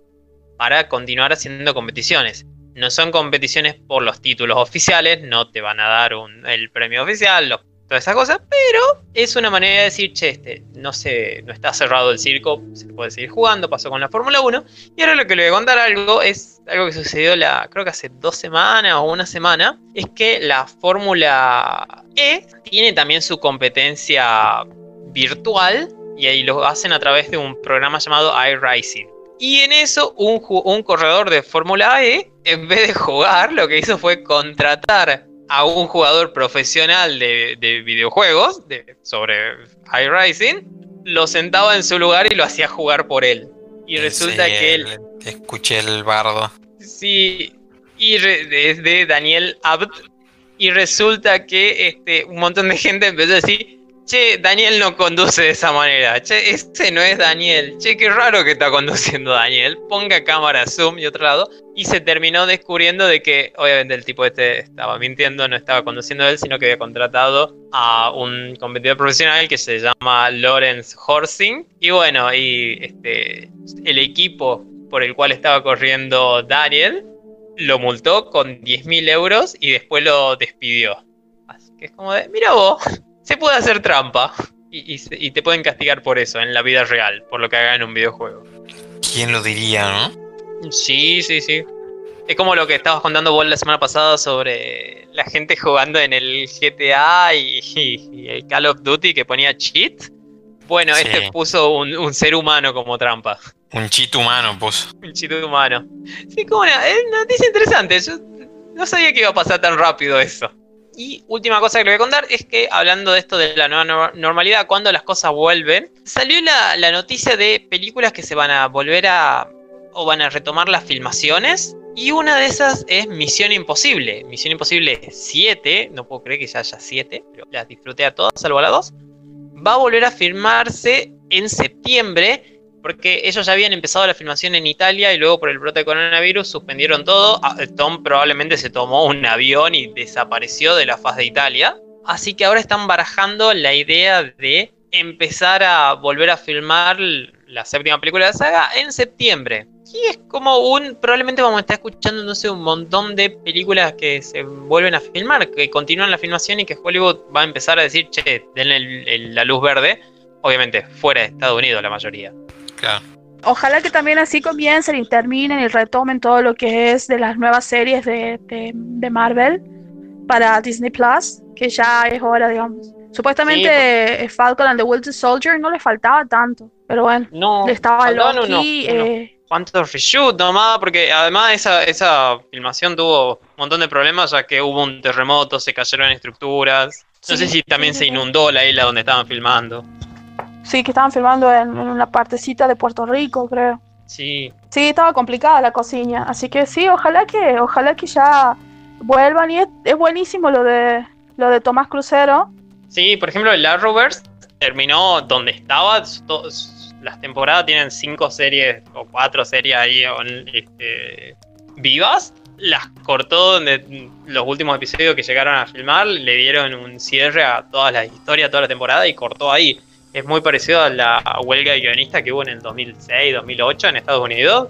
para continuar haciendo competiciones. No son competiciones por los títulos oficiales, no te van a dar el premio oficial, todas esas cosas, pero es una manera de decir, che, este, no sé, no está cerrado el circo, se puede seguir jugando, pasó con la Fórmula 1. Y ahora lo que le voy a contar algo es algo que sucedió creo que hace dos semanas o una semana, es que la Fórmula E tiene también su competencia virtual y ahí lo hacen a través de un programa llamado iRacing. Y en eso, un, corredor de Fórmula E, en vez de jugar, lo que hizo fue contratar a un jugador profesional de, videojuegos de, sobre iRacing, lo sentaba en su lugar y lo hacía jugar por él. Y resulta que él. Escuché el bardo. Sí, y es de Daniel Abt. Y resulta que este, un montón de gente empezó a decir: Che, Daniel no conduce de esa manera. Che, ese no es Daniel. Che, qué raro que está conduciendo Daniel. Ponga cámara zoom y otro lado. Y se terminó descubriendo de que, obviamente, el tipo este estaba mintiendo, no estaba conduciendo él, sino que había contratado a un competidor profesional que se llama Lawrence Horsing. Y bueno, y este, el equipo por el cual estaba corriendo Daniel lo multó con 10.000 euros y después lo despidió. Así que es como de, mira vos se puede hacer trampa y, te pueden castigar por eso en la vida real, por lo que hagan en un videojuego. ¿Quién lo diría, no? Sí, sí, sí. Es como lo que estabas contando vos la semana pasada sobre la gente jugando en el GTA y, el Call of Duty que ponía cheat. Bueno, este puso un, ser humano como trampa. Un cheat humano puso. Un cheat humano. Sí, como una, es una noticia interesante. Yo no sabía que iba a pasar tan rápido eso. Y última cosa que le voy a contar es que hablando de esto de la nueva normalidad, cuando las cosas vuelven, salió la, noticia de películas que se van a volver a o van a retomar las filmaciones. Y una de esas es Misión Imposible. Misión Imposible 7, no puedo creer que ya haya 7, pero las disfruté a todas, salvo a la 2. Va a volver a filmarse en septiembre porque ellos ya habían empezado la filmación en Italia y luego por el brote de coronavirus suspendieron todo. Ah, Tom probablemente se tomó un avión y desapareció de la faz de Italia. Así que ahora están barajando la idea de empezar a volver a filmar la séptima película de la saga en septiembre. Y es como un, probablemente vamos a estar escuchando, sé, un montón de películas que se vuelven a filmar, que continúan la filmación y que Hollywood va a empezar a decir, che, denle la luz verde, obviamente fuera de Estados Unidos la mayoría. Claro. ojalá que también así comiencen y terminen y retomen todo lo que es de las nuevas series de, de, Marvel para Disney Plus, que ya es hora, digamos. Supuestamente Falcon and the Winter Soldier no le faltaba tanto, pero bueno, no, le estaba Loki. Eh, ¿Cuántos reshoots nomás? Porque además esa, esa filmación tuvo un montón de problemas ya que hubo un terremoto, se cayeron estructuras. No sé si también se inundó la isla donde estaban filmando. Sí, que estaban filmando en, una partecita de Puerto Rico, creo. Sí. Sí, estaba complicada la cocina. Así que sí, ojalá que, ojalá que ya vuelvan. Y es, buenísimo lo de lo de Tomás Crucero. Sí, por ejemplo, el Arrowverse terminó donde estaba. las temporadas tienen cinco series o cuatro series ahí este, vivas. Las cortó donde los últimos episodios que llegaron a filmar le dieron un cierre a toda la historia, toda la temporada y cortó ahí es muy parecido a la huelga de guionistas que hubo en el 2006, 2008 en Estados Unidos,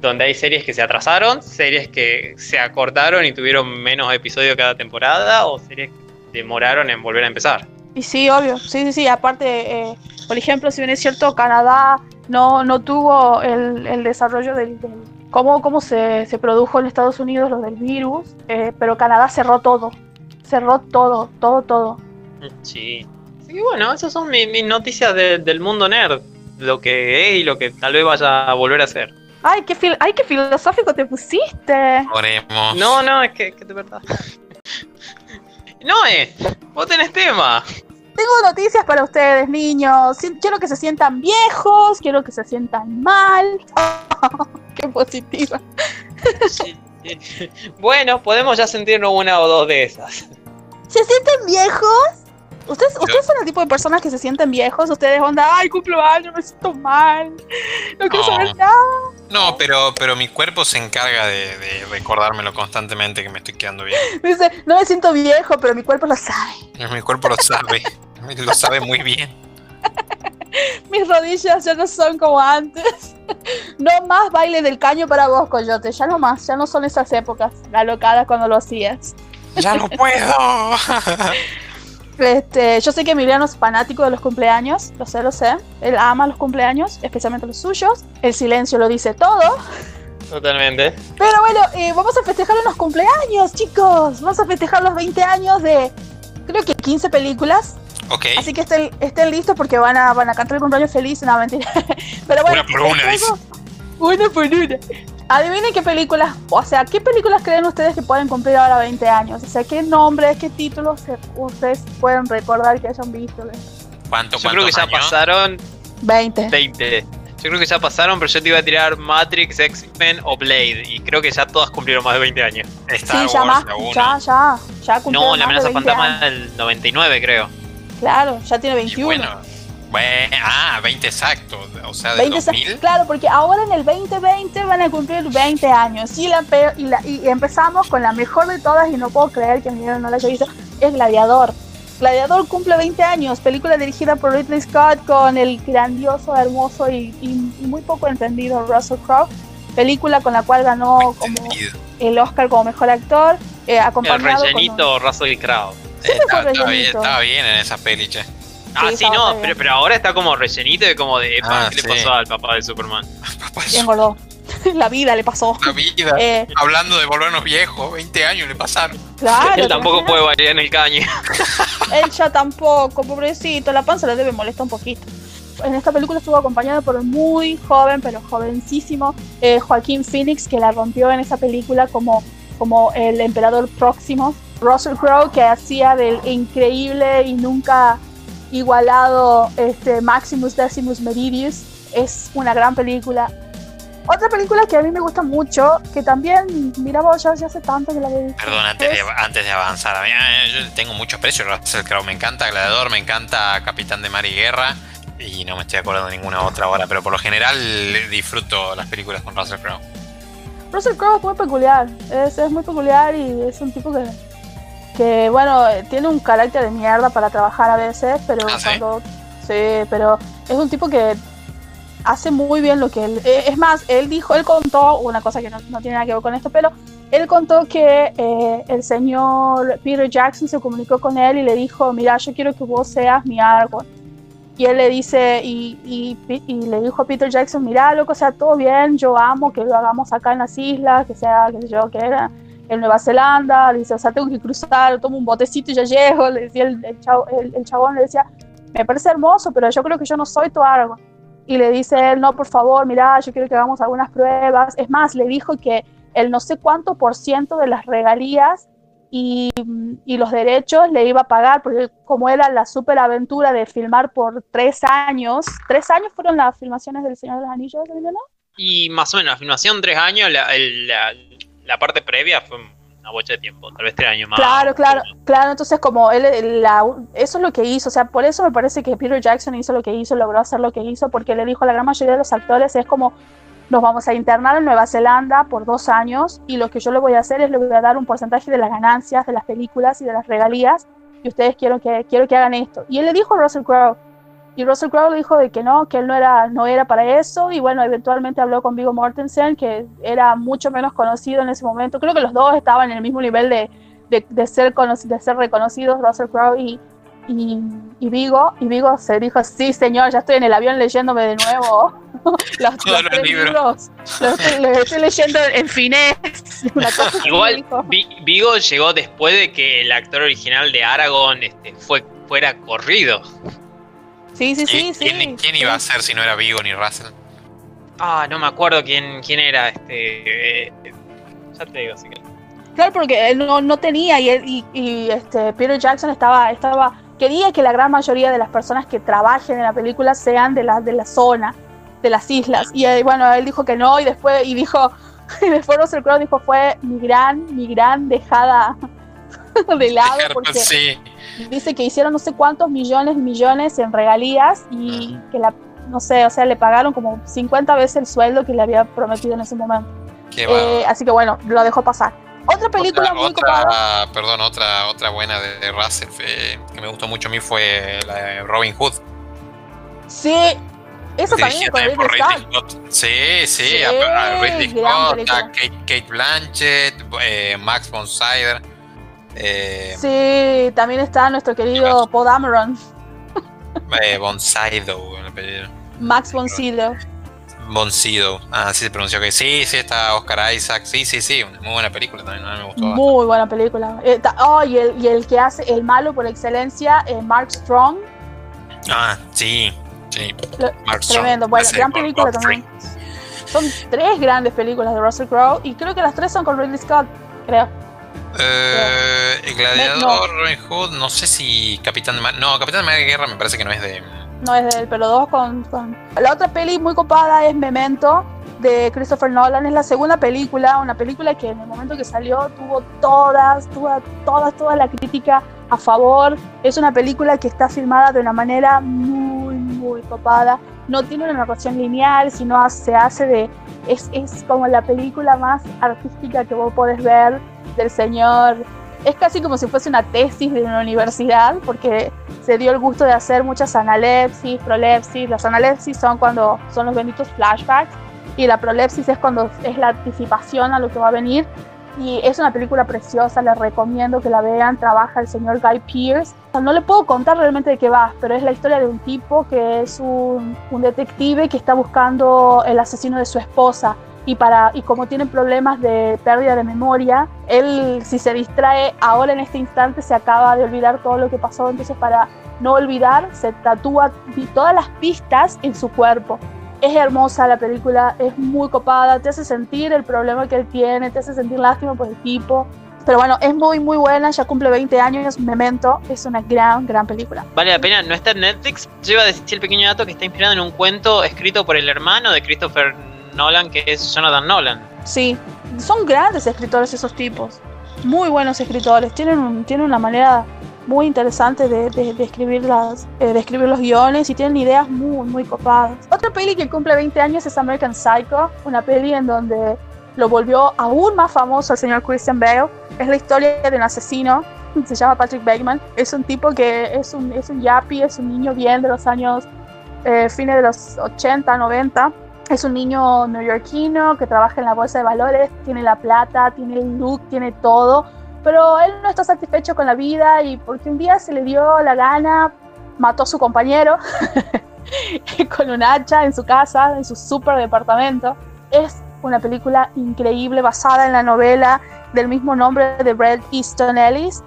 donde hay series que se atrasaron, series que se acortaron y tuvieron menos episodios cada temporada, o series que demoraron en volver a empezar. Y sí, obvio, sí, sí, sí, aparte, eh, por ejemplo, si bien es cierto, Canadá no, no tuvo el, desarrollo del, cómo, cómo se, produjo en Estados Unidos lo del virus, eh, pero Canadá cerró todo, cerró todo, todo, todo. Sí, y bueno, esas son mis, noticias del mundo nerd. Lo que es y lo que tal vez vaya a volver a hacer. Ay, qué, ay, qué filosófico te pusiste. Oremos. No, no, es que, que de verdad. no, eh, vos tenés tema. Tengo noticias para ustedes, niños. Quiero que se sientan viejos, quiero que se sientan mal. qué positiva. Bueno, podemos ya sentirnos una o dos de esas. ¿Se sienten viejos? ¿Ustedes, ¿Ustedes son el tipo de personas que se sienten viejos? Ustedes onda, ay, cumplo años, me siento mal, no quiero saber nada. No, pero, pero mi cuerpo se encarga de, recordármelo constantemente que me estoy quedando bien. Dice, no me siento viejo, pero mi cuerpo lo sabe. Mi cuerpo lo sabe, lo sabe muy bien. Mis rodillas ya no son como antes. No más baile del caño para vos, Coyote. Ya no más, ya no son esas épocas alocadas cuando lo hacías. ¡Ya no puedo! Este, yo sé que Emiliano es fanático de los cumpleaños, lo sé, lo sé. Él ama los cumpleaños, especialmente los suyos. El silencio lo dice todo. Totalmente. Pero bueno, eh, vamos a festejar unos cumpleaños, chicos. Vamos a festejar los 20 años de, creo que 15 películas. Ok. Así que estén, estén listos porque van a, van a cantar el cumpleaños feliz. No, mentira. Pero bueno, una por una, Una por una. Adivinen qué películas, o sea, ¿qué películas creen ustedes que pueden cumplir ahora 20 años? O sea, ¿qué nombres, qué títulos ustedes pueden recordar que hayan visto? ¿Cuánto, Yo creo que ya pasaron 20. 20. Yo creo que ya pasaron, pero yo te iba a tirar Matrix, X-Men o Blade. Y creo que ya todas cumplieron más de 20 años. sí, ya, más, ya, ya, ya cumplieron No, la amenaza fantasma del 99, creo. Claro, ya tiene 21. bueno, ah, 20 exacto, o sea, de 2000. Claro, porque ahora en el 2020 van a cumplir 20 años y, la, y, empezamos con la mejor de todas y no puedo creer que no la haya visto, es Gladiador. Gladiador cumple 20 años, película dirigida por Ridley Scott con el grandioso, hermoso y, muy poco entendido Russell Crowe, película con la cual ganó como el Oscar como mejor actor, eh, acompañado el rellenito Russell Crowe. estaba, bien, en esa peli, Ah, sí, no, pero, pero, ahora está como rellenito de como de, ah, ¿qué le pasó al papá de Superman? Engordó. La vida le pasó. La vida. Eh, Hablando de volvernos viejos, 20 años le pasaron. Claro. Él tampoco puede variar en el caño. Él ya tampoco, pobrecito. La panza le debe molestar un poquito. En esta película estuvo acompañado por un muy joven, pero jovencísimo, eh, Joaquín Phoenix, que la rompió en esa película como, como el emperador próximo. Russell Crowe, que hacía del increíble y nunca igualado este, Maximus Decimus Meridius. Es una gran película. Otra película que a mí me gusta mucho, que también, mira vos, ya, hace tanto que la vi. Perdón, antes, de, antes de avanzar, a mí, yo tengo mucho aprecio Russell Crowe, me encanta Gladiador, me encanta Capitán de Mar y Guerra, y no me estoy acordando de ninguna otra ahora, pero por lo general disfruto las películas con Russell Crowe. Russell Crowe es muy peculiar, es, es muy peculiar y es un tipo que que bueno, tiene un carácter de mierda para trabajar a veces, pero ¿Ah, cuando sí? pero es un tipo que hace muy bien lo que él eh, es más, él dijo, él contó una cosa que no, tiene nada que ver con esto, pero él contó que eh, el señor Peter Jackson se comunicó con él y le dijo, mira, yo quiero que vos seas mi árbol. y él le dice, y, y, le dijo a Peter Jackson, mira, loco, o sea, todo bien, yo amo que lo hagamos acá en las islas, que sea, que sé yo, que era en Nueva Zelanda, dice, o sea, tengo que cruzar, tomo un botecito y ya llego, le decía el, el, chabón, le decía, me parece hermoso, pero yo creo que yo no soy tu árbol. Y le dice él, no, por favor, mira, yo quiero que hagamos algunas pruebas. Es más, le dijo que el no sé cuánto por ciento de las regalías y, y, los derechos le iba a pagar, porque como era la super aventura de filmar por tres años, tres años fueron las filmaciones del Señor de los Anillos, ¿no? Y más o menos, la filmación tres años, la, la, la parte previa fue una bocha de tiempo, tal vez tres años más. Claro, claro, claro, entonces como él, la, eso es lo que hizo, o sea, por eso me parece que Peter Jackson hizo lo que hizo, logró hacer lo que hizo, porque le dijo a la gran mayoría de los actores, es como, nos vamos a internar en Nueva Zelanda por dos años y lo que yo le voy a hacer es le voy a dar un porcentaje de las ganancias de las películas y de las regalías y ustedes quiero que, quiero que hagan esto. Y él le dijo a Russell Crowe, y Russell Crowe le dijo de que no, que él no era, no era para eso y bueno, eventualmente habló con Viggo Mortensen, que era mucho menos conocido en ese momento. Creo que los dos estaban en el mismo nivel de, de, de ser, de ser reconocidos, Russell Crowe y, y, Vigo, y Vigo se dijo, sí señor, ya estoy en el avión leyéndome de nuevo los, tres libros. Los, estoy leyendo en finés. Igual Vigo llegó después de que el actor original de Aragorn este, fue, fuera corrido. Sí, sí, sí. ¿Quién, ¿quién iba a ser si no era Vigo ni Russell? Ah, no me acuerdo quién, quién era este. Eh, ya te digo, así que. Claro, porque él no, no tenía y, y, y, este Peter Jackson estaba, estaba quería que la gran mayoría de las personas que trabajen en la película sean de la, de la zona, de las islas. Y eh, bueno, él dijo que no y después, y dijo, y después Russell Crowe dijo fue mi gran, mi gran dejada de lado porque dice que hicieron no sé cuántos millones millones en regalías y que la, no sé, o sea, le pagaron como 50 veces el sueldo que le había prometido en ese momento. Eh, así que bueno, lo dejó pasar. Otra película muy otra, Perdón, otra, otra buena de, Russell que me gustó mucho a mí fue la de Robin Hood. Sí, eso también con Ridley Scott. Sí, sí, a, Ridley Scott, a Kate, Blanchett, eh, Max von Sydow. Eh, sí, también está nuestro querido Paul Dameron. Eh, el apellido. Max von Sydow. Boncido, ah, así se pronunció que sí, sí, está Oscar Isaac, sí, sí, sí, una muy buena película también, me gustó. Muy buena película. Eh, oh, y el, y el, que hace el malo por excelencia, eh, Mark Strong. Ah, sí, sí. Mark tremendo, bueno, gran película también. Son tres grandes películas de Russell Crowe y creo que las tres son con Ridley Scott, creo. Eh, el Gladiador, Robin Hood, no sé si Capitán de Mar No, Capitán de Guerra me parece que no es de no es de él, pero dos con, La otra peli muy copada es Memento de Christopher Nolan. Es la segunda película, una película que en el momento que salió tuvo todas, toda, todas, toda la crítica a favor. Es una película que está filmada de una manera muy, muy copada. No tiene una narración lineal, sino se hace de... Es, es como la película más artística que vos podés ver del señor es casi como si fuese una tesis de una universidad, porque se dio el gusto de hacer muchas analepsis, prolepsis. Las analepsis son cuando son los benditos flashbacks y la prolepsis es cuando es la anticipación a lo que va a venir. Y es una película preciosa, les recomiendo que la vean. Trabaja el señor Guy Pearce. no le puedo contar realmente de qué va, pero es la historia de un tipo que es un, un detective que está buscando el asesino de su esposa y, para, y como tiene problemas de pérdida de memoria, él si se distrae ahora en este instante se acaba de olvidar todo lo que pasó, entonces para no olvidar se tatúa todas las pistas en su cuerpo. Es hermosa la película, es muy copada, te hace sentir el problema que él tiene, te hace sentir lástima por el tipo. Pero bueno, es muy, muy buena, ya cumple 20 años, Memento, es una gran, gran película. Vale la pena, no está en Netflix. Lleva a decir el pequeño dato que está inspirado en un cuento escrito por el hermano de Christopher Nolan, que es Jonathan Nolan. Sí, son grandes escritores esos tipos, muy buenos escritores, tienen, tienen una manera muy interesante de, de, escribir las, eh, de escribir los guiones y tienen ideas muy, muy copadas. Otra peli que cumple 20 años es American Psycho, una peli en donde lo volvió aún más famoso el señor Christian Bale. Es la historia de un asesino, se llama Patrick Bateman. Es un tipo que es un, es un yappie, es un niño bien de los años, eh, fines de los 80, 90 es un niño neoyorquino que trabaja en la bolsa de valores, tiene la plata, tiene el look, tiene todo, pero él no está satisfecho con la vida y porque un día se le dio la gana mató a su compañero con un hacha en su casa, en su super departamento. Es una película increíble basada en la novela del mismo nombre de Bret Easton Ellis.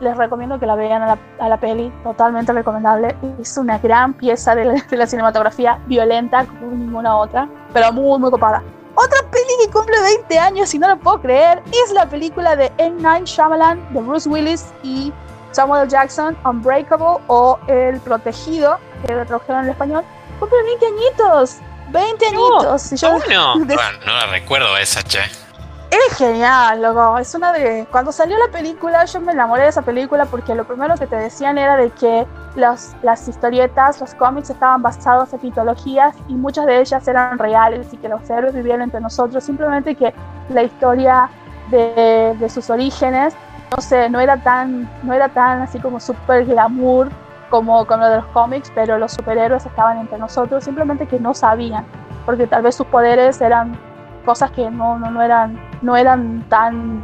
Les recomiendo que la vean a la, peli, totalmente recomendable. Es una gran pieza de la, cinematografía, violenta como ninguna otra, pero muy, muy copada. Otra peli que cumple 20 años, y no lo puedo creer, es la película de M. Night Shyamalan de Bruce Willis y Samuel Jackson, Unbreakable o El Protegido, que lo tradujeron en español. Cumple 20 añitos. 20 añitos. Y yo, no, no la recuerdo esa, che. Es genial, loco. Es una de. Cuando salió la película, yo me enamoré de esa película porque lo primero que te decían era de que las historietas, los cómics estaban basados en mitologías y muchas de ellas eran reales y que los héroes vivían entre nosotros. Simplemente que la historia de, de sus orígenes, no sé, no era tan, no era tan así como súper glamour como con lo de los cómics, pero los superhéroes estaban entre nosotros, simplemente que no sabían, porque tal vez sus poderes eran cosas que no, no, no eran, no eran tan,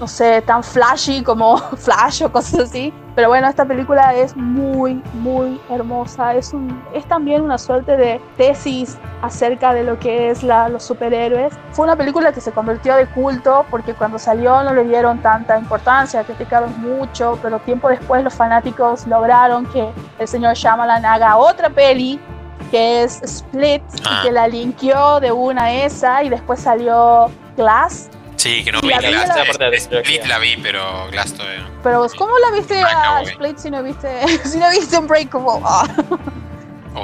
no sé, tan flashy como Flash o cosas así. Pero bueno, esta película es muy, muy hermosa. Es, un, es también una suerte de tesis acerca de lo que es la, los superhéroes. Fue una película que se convirtió de culto porque cuando salió no le dieron tanta importancia, criticaron mucho, pero tiempo después los fanáticos lograron que el señor Shyamalan haga otra peli que es Split, y ah. que la linkeó de una a esa y después salió Glass. Sí, que no vi Glass. La... Split la vi, pero Glass todavía no. Pero ¿cómo la viste a Split si no viste, si no viste Unbreakable? Ah.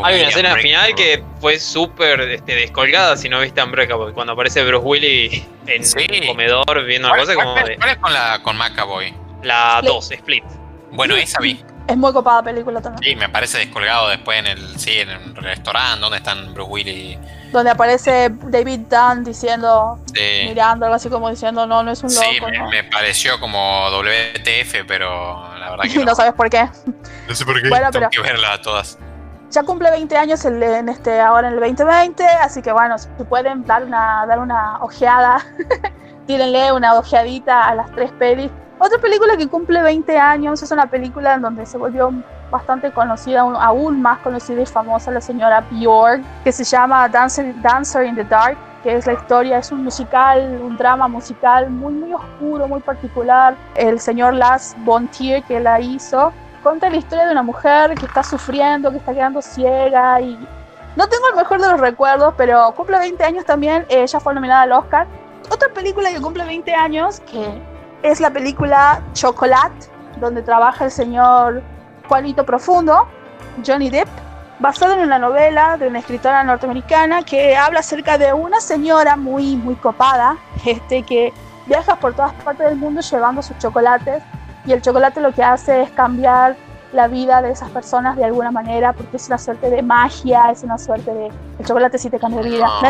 Hay una escena final que fue súper este, descolgada si no viste Unbreakable. Cuando aparece Bruce Willis en el comedor viendo una cosa como. ¿Cuál es con, la, con McAvoy? La 2, Split. Bueno, esa vi. Es muy copada película también. Sí, me parece descolgado después en el, sí, en el restaurante donde están Bruce Willis. Donde aparece David Dunn diciendo, mirando algo así como diciendo, no, no es un loco. Sí, me, pareció como WTF, pero la verdad que no. no sabes por qué. No sé por qué, bueno, tengo que verla a todas. Ya cumple 20 años en este, ahora en el 2020, así que bueno, si pueden dar una, dar una ojeada, tírenle una ojeadita a las tres pelis otra película que cumple 20 años es una película en donde se volvió bastante conocida, aún más conocida y famosa, la señora Bjork, que se llama Dancer, Dancer in the Dark, que es la historia, es un musical, un drama musical muy, muy oscuro, muy particular. El señor Lars von Trier, que la hizo, cuenta la historia de una mujer que está sufriendo, que está quedando ciega y... No tengo el mejor de los recuerdos, pero cumple 20 años también, ella fue nominada al Oscar. Otra película que cumple 20 años, que es la película Chocolate, donde trabaja el señor Juanito Profundo, Johnny Depp, basado en una novela de una escritora norteamericana que habla acerca de una señora muy, muy copada, este, que viaja por todas partes del mundo llevando sus chocolates y el chocolate lo que hace es cambiar la vida de esas personas de alguna manera, porque es una suerte de magia, es una suerte de... El chocolate sí te cambia vida.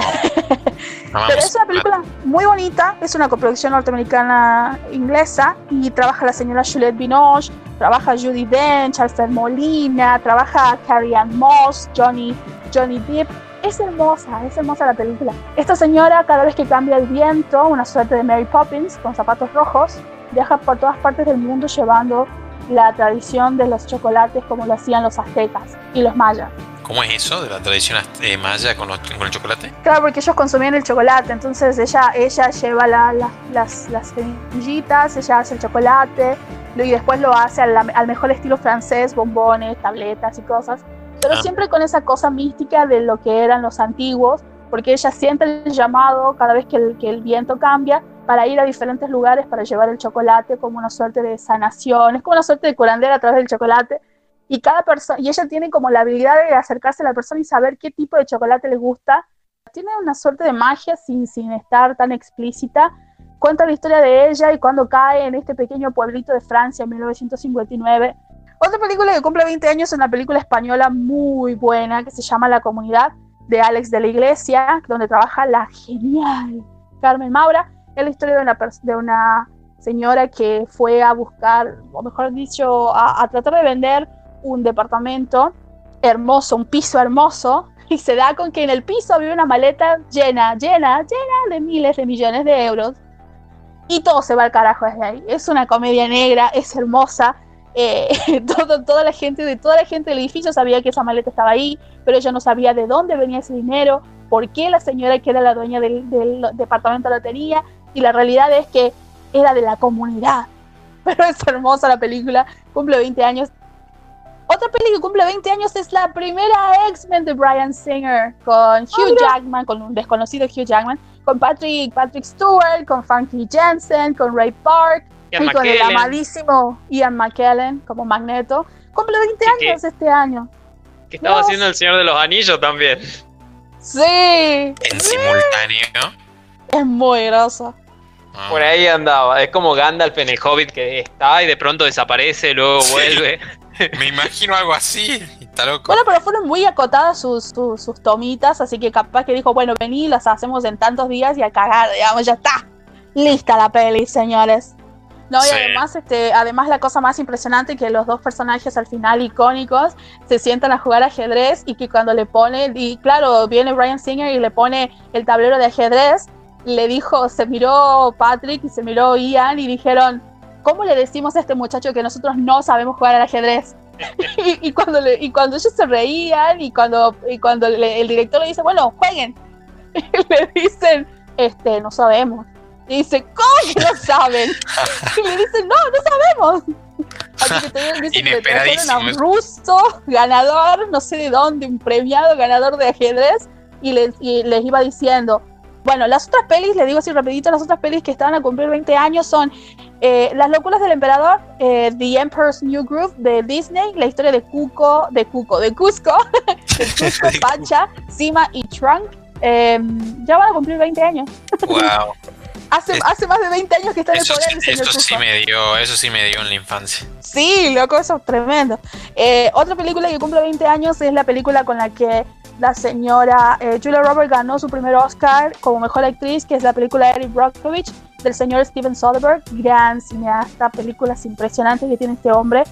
Pero es una película muy bonita, es una coproducción norteamericana inglesa y trabaja la señora Juliette Binoche, trabaja Judy Dench, Alfred Molina, trabaja Carrie Ann Moss, Johnny, Johnny Depp. Es hermosa, es hermosa la película. Esta señora, cada vez que cambia el viento, una suerte de Mary Poppins con zapatos rojos, viaja por todas partes del mundo llevando la tradición de los chocolates como lo hacían los aztecas y los mayas. ¿Cómo es eso de la tradición eh, maya con, el chocolate? Claro, porque ellos consumían el chocolate, entonces ella, ella lleva las, las semillitas, ella hace el chocolate y después lo hace al, mejor estilo francés, bombones, tabletas y cosas, pero ah. siempre con esa cosa mística de lo que eran los antiguos, porque ella siente el llamado cada vez que el, que el viento cambia para ir a diferentes lugares para llevar el chocolate como una suerte de sanación, es como una suerte de curandera a través del chocolate. Y cada persona, y ella tiene como la habilidad de acercarse a la persona y saber qué tipo de chocolate le gusta. Tiene una suerte de magia sin, sin estar tan explícita. Cuenta la historia de ella y cuando cae en este pequeño pueblito de Francia en 1959. Otra película que cumple 20 años es una película española muy buena que se llama La Comunidad de Alex de la Iglesia, donde trabaja la genial Carmen Maura es la historia de una, de una señora que fue a buscar, o mejor dicho, a, tratar de vender un departamento hermoso, un piso hermoso, y se da con que en el piso había una maleta llena, llena, llena de miles de millones de euros. Y todo se va al carajo desde ahí. Es una comedia negra, es hermosa. eh, todo, toda la gente de toda la gente del edificio sabía que esa maleta estaba ahí, pero ella no sabía de dónde venía ese dinero, por qué la señora que era la dueña del, departamento lo tenía, y la realidad es que era de la comunidad. Pero es hermosa la película, cumple 20 años. Otra película que cumple 20 años es la primera X-Men de Brian Singer, con Hugh Jackman, con un desconocido Hugh Jackman, con Patrick, Patrick Stewart, con Frankie Jensen, con Ray Park, y con el amadísimo Ian McKellen como Magneto. Cumple 20 años este año. Que estaba haciendo El Señor de los Anillos también. Sí. En simultáneo. Es muy groso. Ah. Por ahí andaba. Es como Gandalf en el Hobbit que está y de pronto desaparece, luego vuelve. Me imagino algo así. Está loco. Bueno, pero fueron muy acotadas sus, sus, tomitas, así que capaz que dijo, bueno, vení, las hacemos en tantos días y a cagar, digamos, ya está. Lista la peli, señores. No, y además, este, además la cosa más impresionante que los dos personajes al final icónicos se sientan a jugar ajedrez y que cuando le pone, y claro, viene Brian Singer y le pone el tablero de ajedrez, le dijo, se miró Patrick y se miró Ian y dijeron, ¿cómo le decimos a este muchacho que nosotros no sabemos jugar al ajedrez? y, cuando y cuando ellos se reían y cuando, y cuando el director le dice, bueno, jueguen, le dicen, este, no sabemos. Y dice, ¿cómo que no saben? y le dicen, no, no sabemos. Así que te dice que a un ruso, ganador, no sé de dónde, un premiado ganador de ajedrez, y les, y les iba diciendo, bueno, las otras pelis, les digo así rapidito, las otras pelis que estaban a cumplir 20 años son eh, Las locuras del emperador, eh, The Emperor's New Groove de Disney, la historia de Cuco, de Cuco, de Cusco, de Cusco, Pacha, Sima y Trunk. Em, ya van a cumplir 20 años. Wow. Hace, hace más de 20 años que está en el poder sí, Eso sí me dio, eso sí me dio en la infancia. Sí, loco, eso es tremendo. Eh, otra película que cumple 20 años es la película con la que la señora eh, Julia Roberts ganó su primer Oscar como mejor actriz, que es la película Eric Brockovich del señor Steven Soderbergh, gran cineasta, películas impresionantes que tiene este hombre.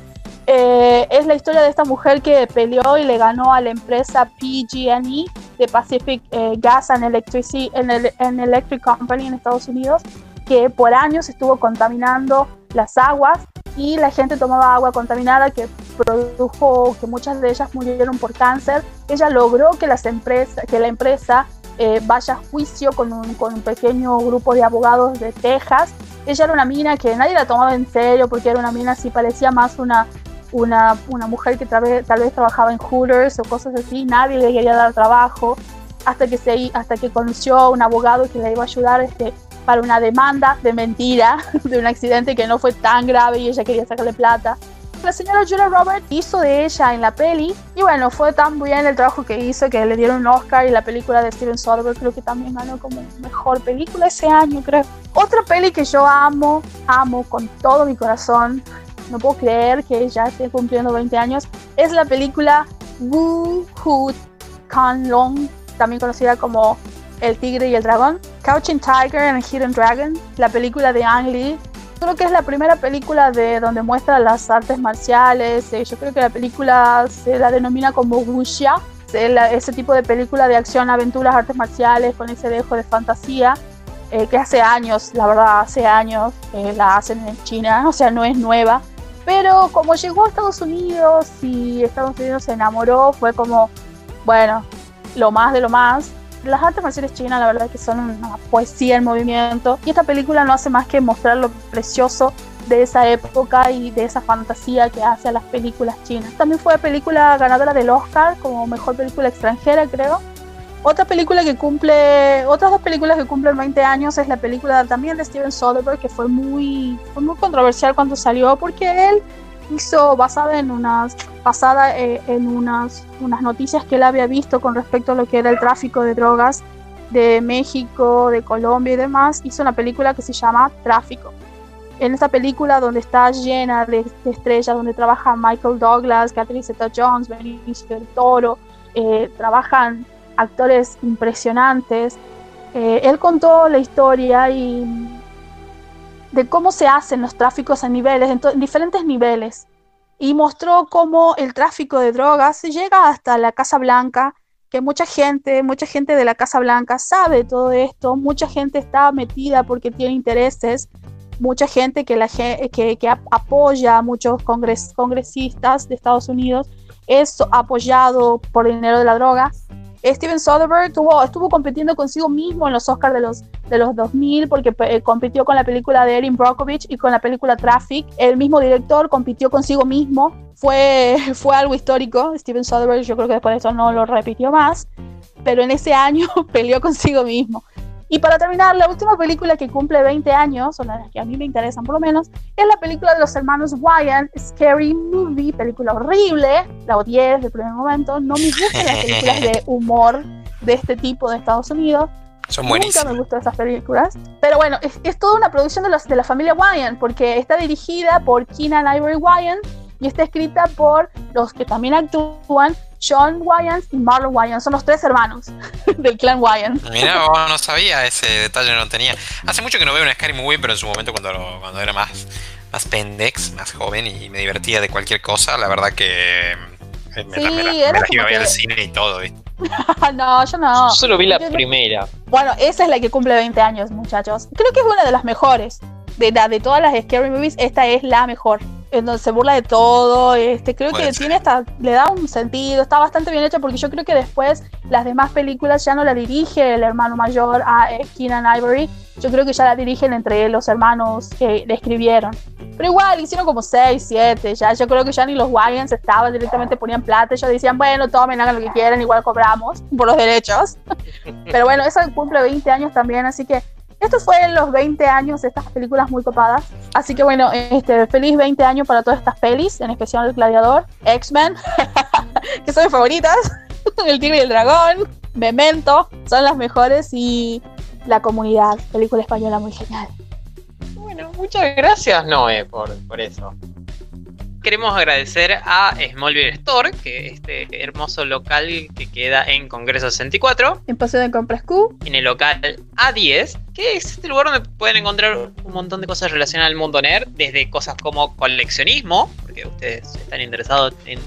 Eh, es la historia de esta mujer que peleó y le ganó a la empresa PG&E de Pacific eh, Gas and Electricity en el, en Electric Company en Estados Unidos, que por años estuvo contaminando las aguas y la gente tomaba agua contaminada que produjo que muchas de ellas murieron por cáncer. Ella logró que, las empresas, que la empresa eh, vaya a juicio con un, con un pequeño grupo de abogados de Texas. Ella era una mina que nadie la tomaba en serio porque era una mina así, parecía más una, una, una mujer que tal vez, tal vez trabajaba en Hooters o cosas así, nadie le quería dar trabajo, hasta que, se, hasta que conoció a un abogado que le iba a ayudar este, para una demanda de mentira de un accidente que no fue tan grave y ella quería sacarle plata. La señora Julia Roberts hizo de ella en la peli y bueno, fue tan bien el trabajo que hizo que le dieron un Oscar y la película de Steven Soderbergh creo que también ganó como mejor película ese año, creo. Otra peli que yo amo, amo con todo mi corazón no puedo creer que ya esté cumpliendo 20 años, es la película Wu Hu Kan Long, también conocida como El Tigre y el Dragón, Couching Tiger and Hidden Dragon, la película de Ang Lee. Creo que es la primera película de donde muestra las artes marciales. Eh, yo creo que la película se la denomina como wuxia, ese tipo de película de acción, aventuras, artes marciales con ese dejo de fantasía. Eh, que hace años, la verdad, hace años eh, la hacen en China, o sea, no es nueva. Pero como llegó a Estados Unidos y Estados Unidos se enamoró, fue como, bueno, lo más de lo más. Las artes marciales chinas, la verdad, que son una poesía en movimiento. Y esta película no hace más que mostrar lo precioso de esa época y de esa fantasía que hace a las películas chinas. También fue película ganadora del Oscar como mejor película extranjera, creo. Otra película que cumple, otras dos películas que cumplen 20 años es la película también de Steven Soderbergh, que fue muy, fue muy controversial cuando salió, porque él hizo basada en unas, basada eh, en unas, unas noticias que él había visto con respecto a lo que era el tráfico de drogas de México, de Colombia y demás, hizo una película que se llama Tráfico. En esta película, donde está llena de, estrellas, donde trabaja Michael Douglas, Catherine Zeta-Jones, Benicio del Toro, eh, trabajan actores impresionantes. Eh, él contó la historia y de cómo se hacen los tráficos a niveles, en, diferentes niveles, y mostró cómo el tráfico de drogas llega hasta la Casa Blanca, que mucha gente, mucha gente de la Casa Blanca sabe todo esto, mucha gente está metida porque tiene intereses mucha gente que, la, que, que apoya a muchos congres, congresistas de Estados Unidos es apoyado por dinero de la droga. Steven Soderbergh tuvo, estuvo compitiendo consigo mismo en los Oscars de los, de los 2000 porque eh, compitió con la película de Erin Brockovich y con la película Traffic. El mismo director compitió consigo mismo. Fue, fue algo histórico. Steven Soderbergh yo creo que después de eso no lo repitió más. Pero en ese año peleó consigo mismo. Y para terminar, la última película que cumple 20 años, o las que a mí me interesan por lo menos, es la película de los hermanos Wyan, Scary Movie, película horrible, la odié desde el primer momento, no me gustan las películas de humor de este tipo de Estados Unidos. Son buenísimas. Nunca me gustan esas películas. Pero bueno, es, es toda una producción de, los, de la familia Wyan, porque está dirigida por Keenan Ivory Wyan y está escrita por los que también actúan John Wyans y Marlon Wyans. Son los tres hermanos del clan Wyans. Mira, no sabía ese detalle, no tenía. Hace mucho que no veo una Scary Movie, pero en su momento cuando, cuando era más, más pendex, más joven y me divertía de cualquier cosa, la verdad que me, sí, la, iba a ver al cine y todo, no, yo no. Yo solo vi la primera. Bueno, esa es la que cumple 20 años, muchachos. Creo que es una de las mejores. De, de todas las Scary Movies, esta es la mejor en donde se burla de todo. Este, creo que tiene esta, le da un sentido, está bastante bien hecha porque yo creo que después las demás películas ya no la dirige el hermano mayor a eh, Keenan Ivory, yo creo que ya la dirigen entre los hermanos que le escribieron. Pero igual hicieron como 6, 7, ya yo creo que ya ni los Wyans estaban, directamente ponían plata, ellos decían, bueno, tomen, hagan lo que quieran, igual cobramos por los derechos. Pero bueno, eso cumple 20 años también, así que esto fue en los 20 años de estas películas muy copadas. Así que bueno, este, feliz 20 años para todas estas pelis, en especial El Gladiador, X-Men, que son mis favoritas, El Tigre y el Dragón, Memento, son las mejores y La Comunidad, película española muy genial. Bueno, muchas gracias Noé por, por eso queremos agradecer a Smallville Store, que es este hermoso local que queda en Congreso 64. En Paseo de Compras Q. En el local A10, que es este lugar donde pueden encontrar un montón de cosas relacionadas al mundo nerd, desde cosas como coleccionismo, porque ustedes están interesados en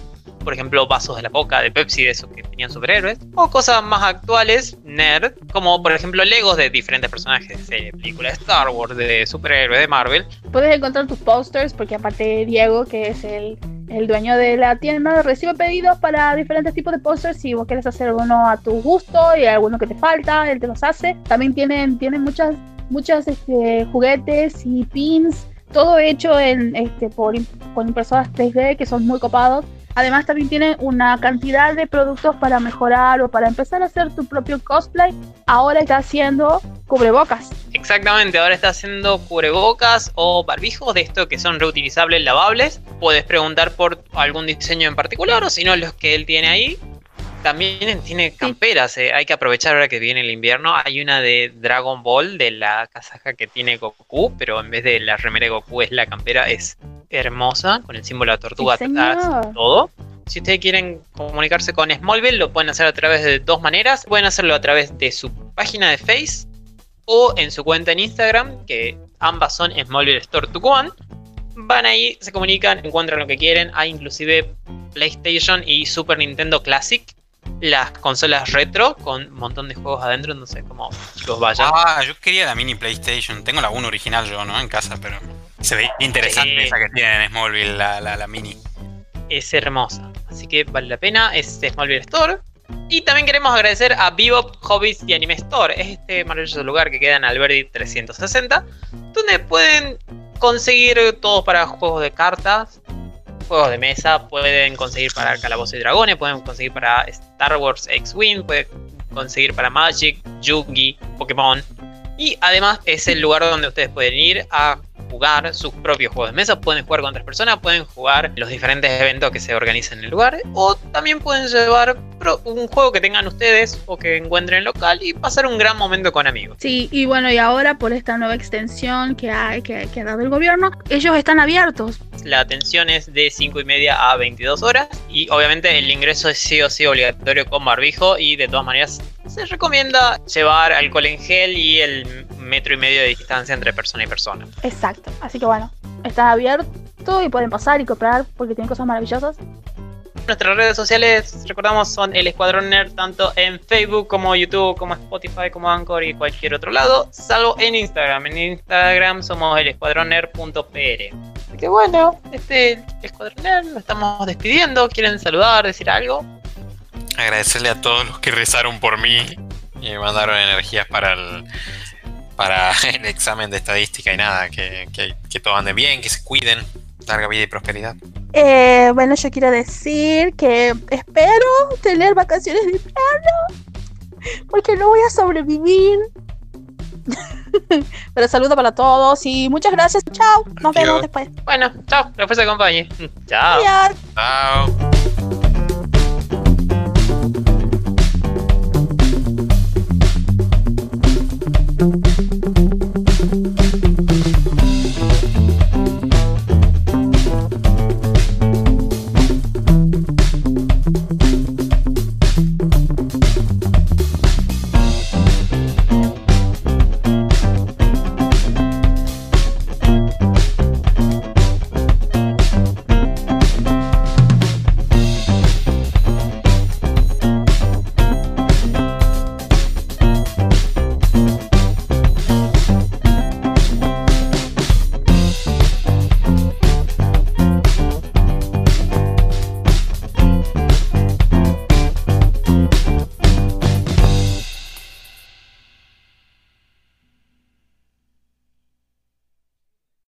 por ejemplo, vasos de la boca de Pepsi, de esos que tenían superhéroes, o cosas más actuales, nerd, como por ejemplo Legos de diferentes personajes de películas de Star Wars, de superhéroes, de Marvel. Puedes encontrar tus posters, porque aparte Diego, que es el, el dueño de la tienda, recibe pedidos para diferentes tipos de posters. Si vos quieres hacer uno a tu gusto y alguno que te falta, él te los hace. También tienen, tienen muchas, muchas este, juguetes y pins todo hecho en este por con impresoras 3D que son muy copados Además también tiene una cantidad de productos para mejorar o para empezar a hacer tu propio cosplay. Ahora está haciendo cubrebocas. Exactamente, ahora está haciendo cubrebocas o barbijos de estos que son reutilizables, lavables. Puedes preguntar por algún diseño en particular o si no los que él tiene ahí. También tiene camperas, eh. hay que aprovechar ahora que viene el invierno. Hay una de Dragon Ball, de la casaja que tiene Goku, pero en vez de la remera de Goku es la campera, es hermosa, con el símbolo de la tortuga atrás todo. Si ustedes quieren comunicarse con Smallville, lo pueden hacer a través de dos maneras. Pueden hacerlo a través de su página de Face o en su cuenta en Instagram, que ambas son Smallville Store to One. Van ahí, se comunican, encuentran lo que quieren. Hay inclusive PlayStation y Super Nintendo Classic las consolas retro con un montón de juegos adentro, sé cómo los vayan. Ah, yo quería la mini PlayStation. Tengo la 1 original yo, ¿no? En casa, pero se ve interesante esa que tiene en Smallville, la, la, mini. Es hermosa, así que vale la pena. Es Smallville Store. Y también queremos agradecer a Bebop Hobbies y Anime Store. Es este maravilloso lugar que queda en Alberdi 360, donde pueden conseguir todo para juegos de cartas, juegos de mesa, pueden conseguir para Calabozos y Dragones, pueden conseguir para Star Wars X-Wing, pueden conseguir para Magic, Yugi, Pokémon. Y además es el lugar donde ustedes pueden ir a jugar sus propios juegos de mesa, pueden jugar con otras personas, pueden jugar los diferentes eventos que se organizan en el lugar, o también pueden llevar un juego que tengan ustedes o que encuentren local y pasar un gran momento con amigos. Sí, y bueno, y ahora por esta nueva extensión que hay que, que ha dado el gobierno, ellos están abiertos. La atención es de 5 y media a 22 horas y obviamente el ingreso es sí o sí obligatorio con barbijo y de todas maneras se recomienda llevar alcohol en gel y el metro y medio de distancia entre persona y persona. Exacto. Así que bueno, está abierto y pueden pasar y comprar porque tienen cosas maravillosas. Nuestras redes sociales, recordamos, son el Escuadrón Nerd, tanto en Facebook como YouTube, como Spotify, como Anchor y cualquier otro lado, salvo en Instagram. En Instagram somos el escuadronner.pr. Así que bueno, este Escuadrón Nerd, nos estamos despidiendo. ¿Quieren saludar, decir algo? Agradecerle a todos los que rezaron por mí y me mandaron energías para el, para el examen de estadística y nada, que, que, que todo ande bien, que se cuiden, larga vida y prosperidad. Eh, bueno, yo quiero decir que espero tener vacaciones de verano, porque no voy a sobrevivir. Pero saludo para todos y muchas gracias. Chao. Nos vemos después. Bueno, chao. Después acompañe. Chao. Chao.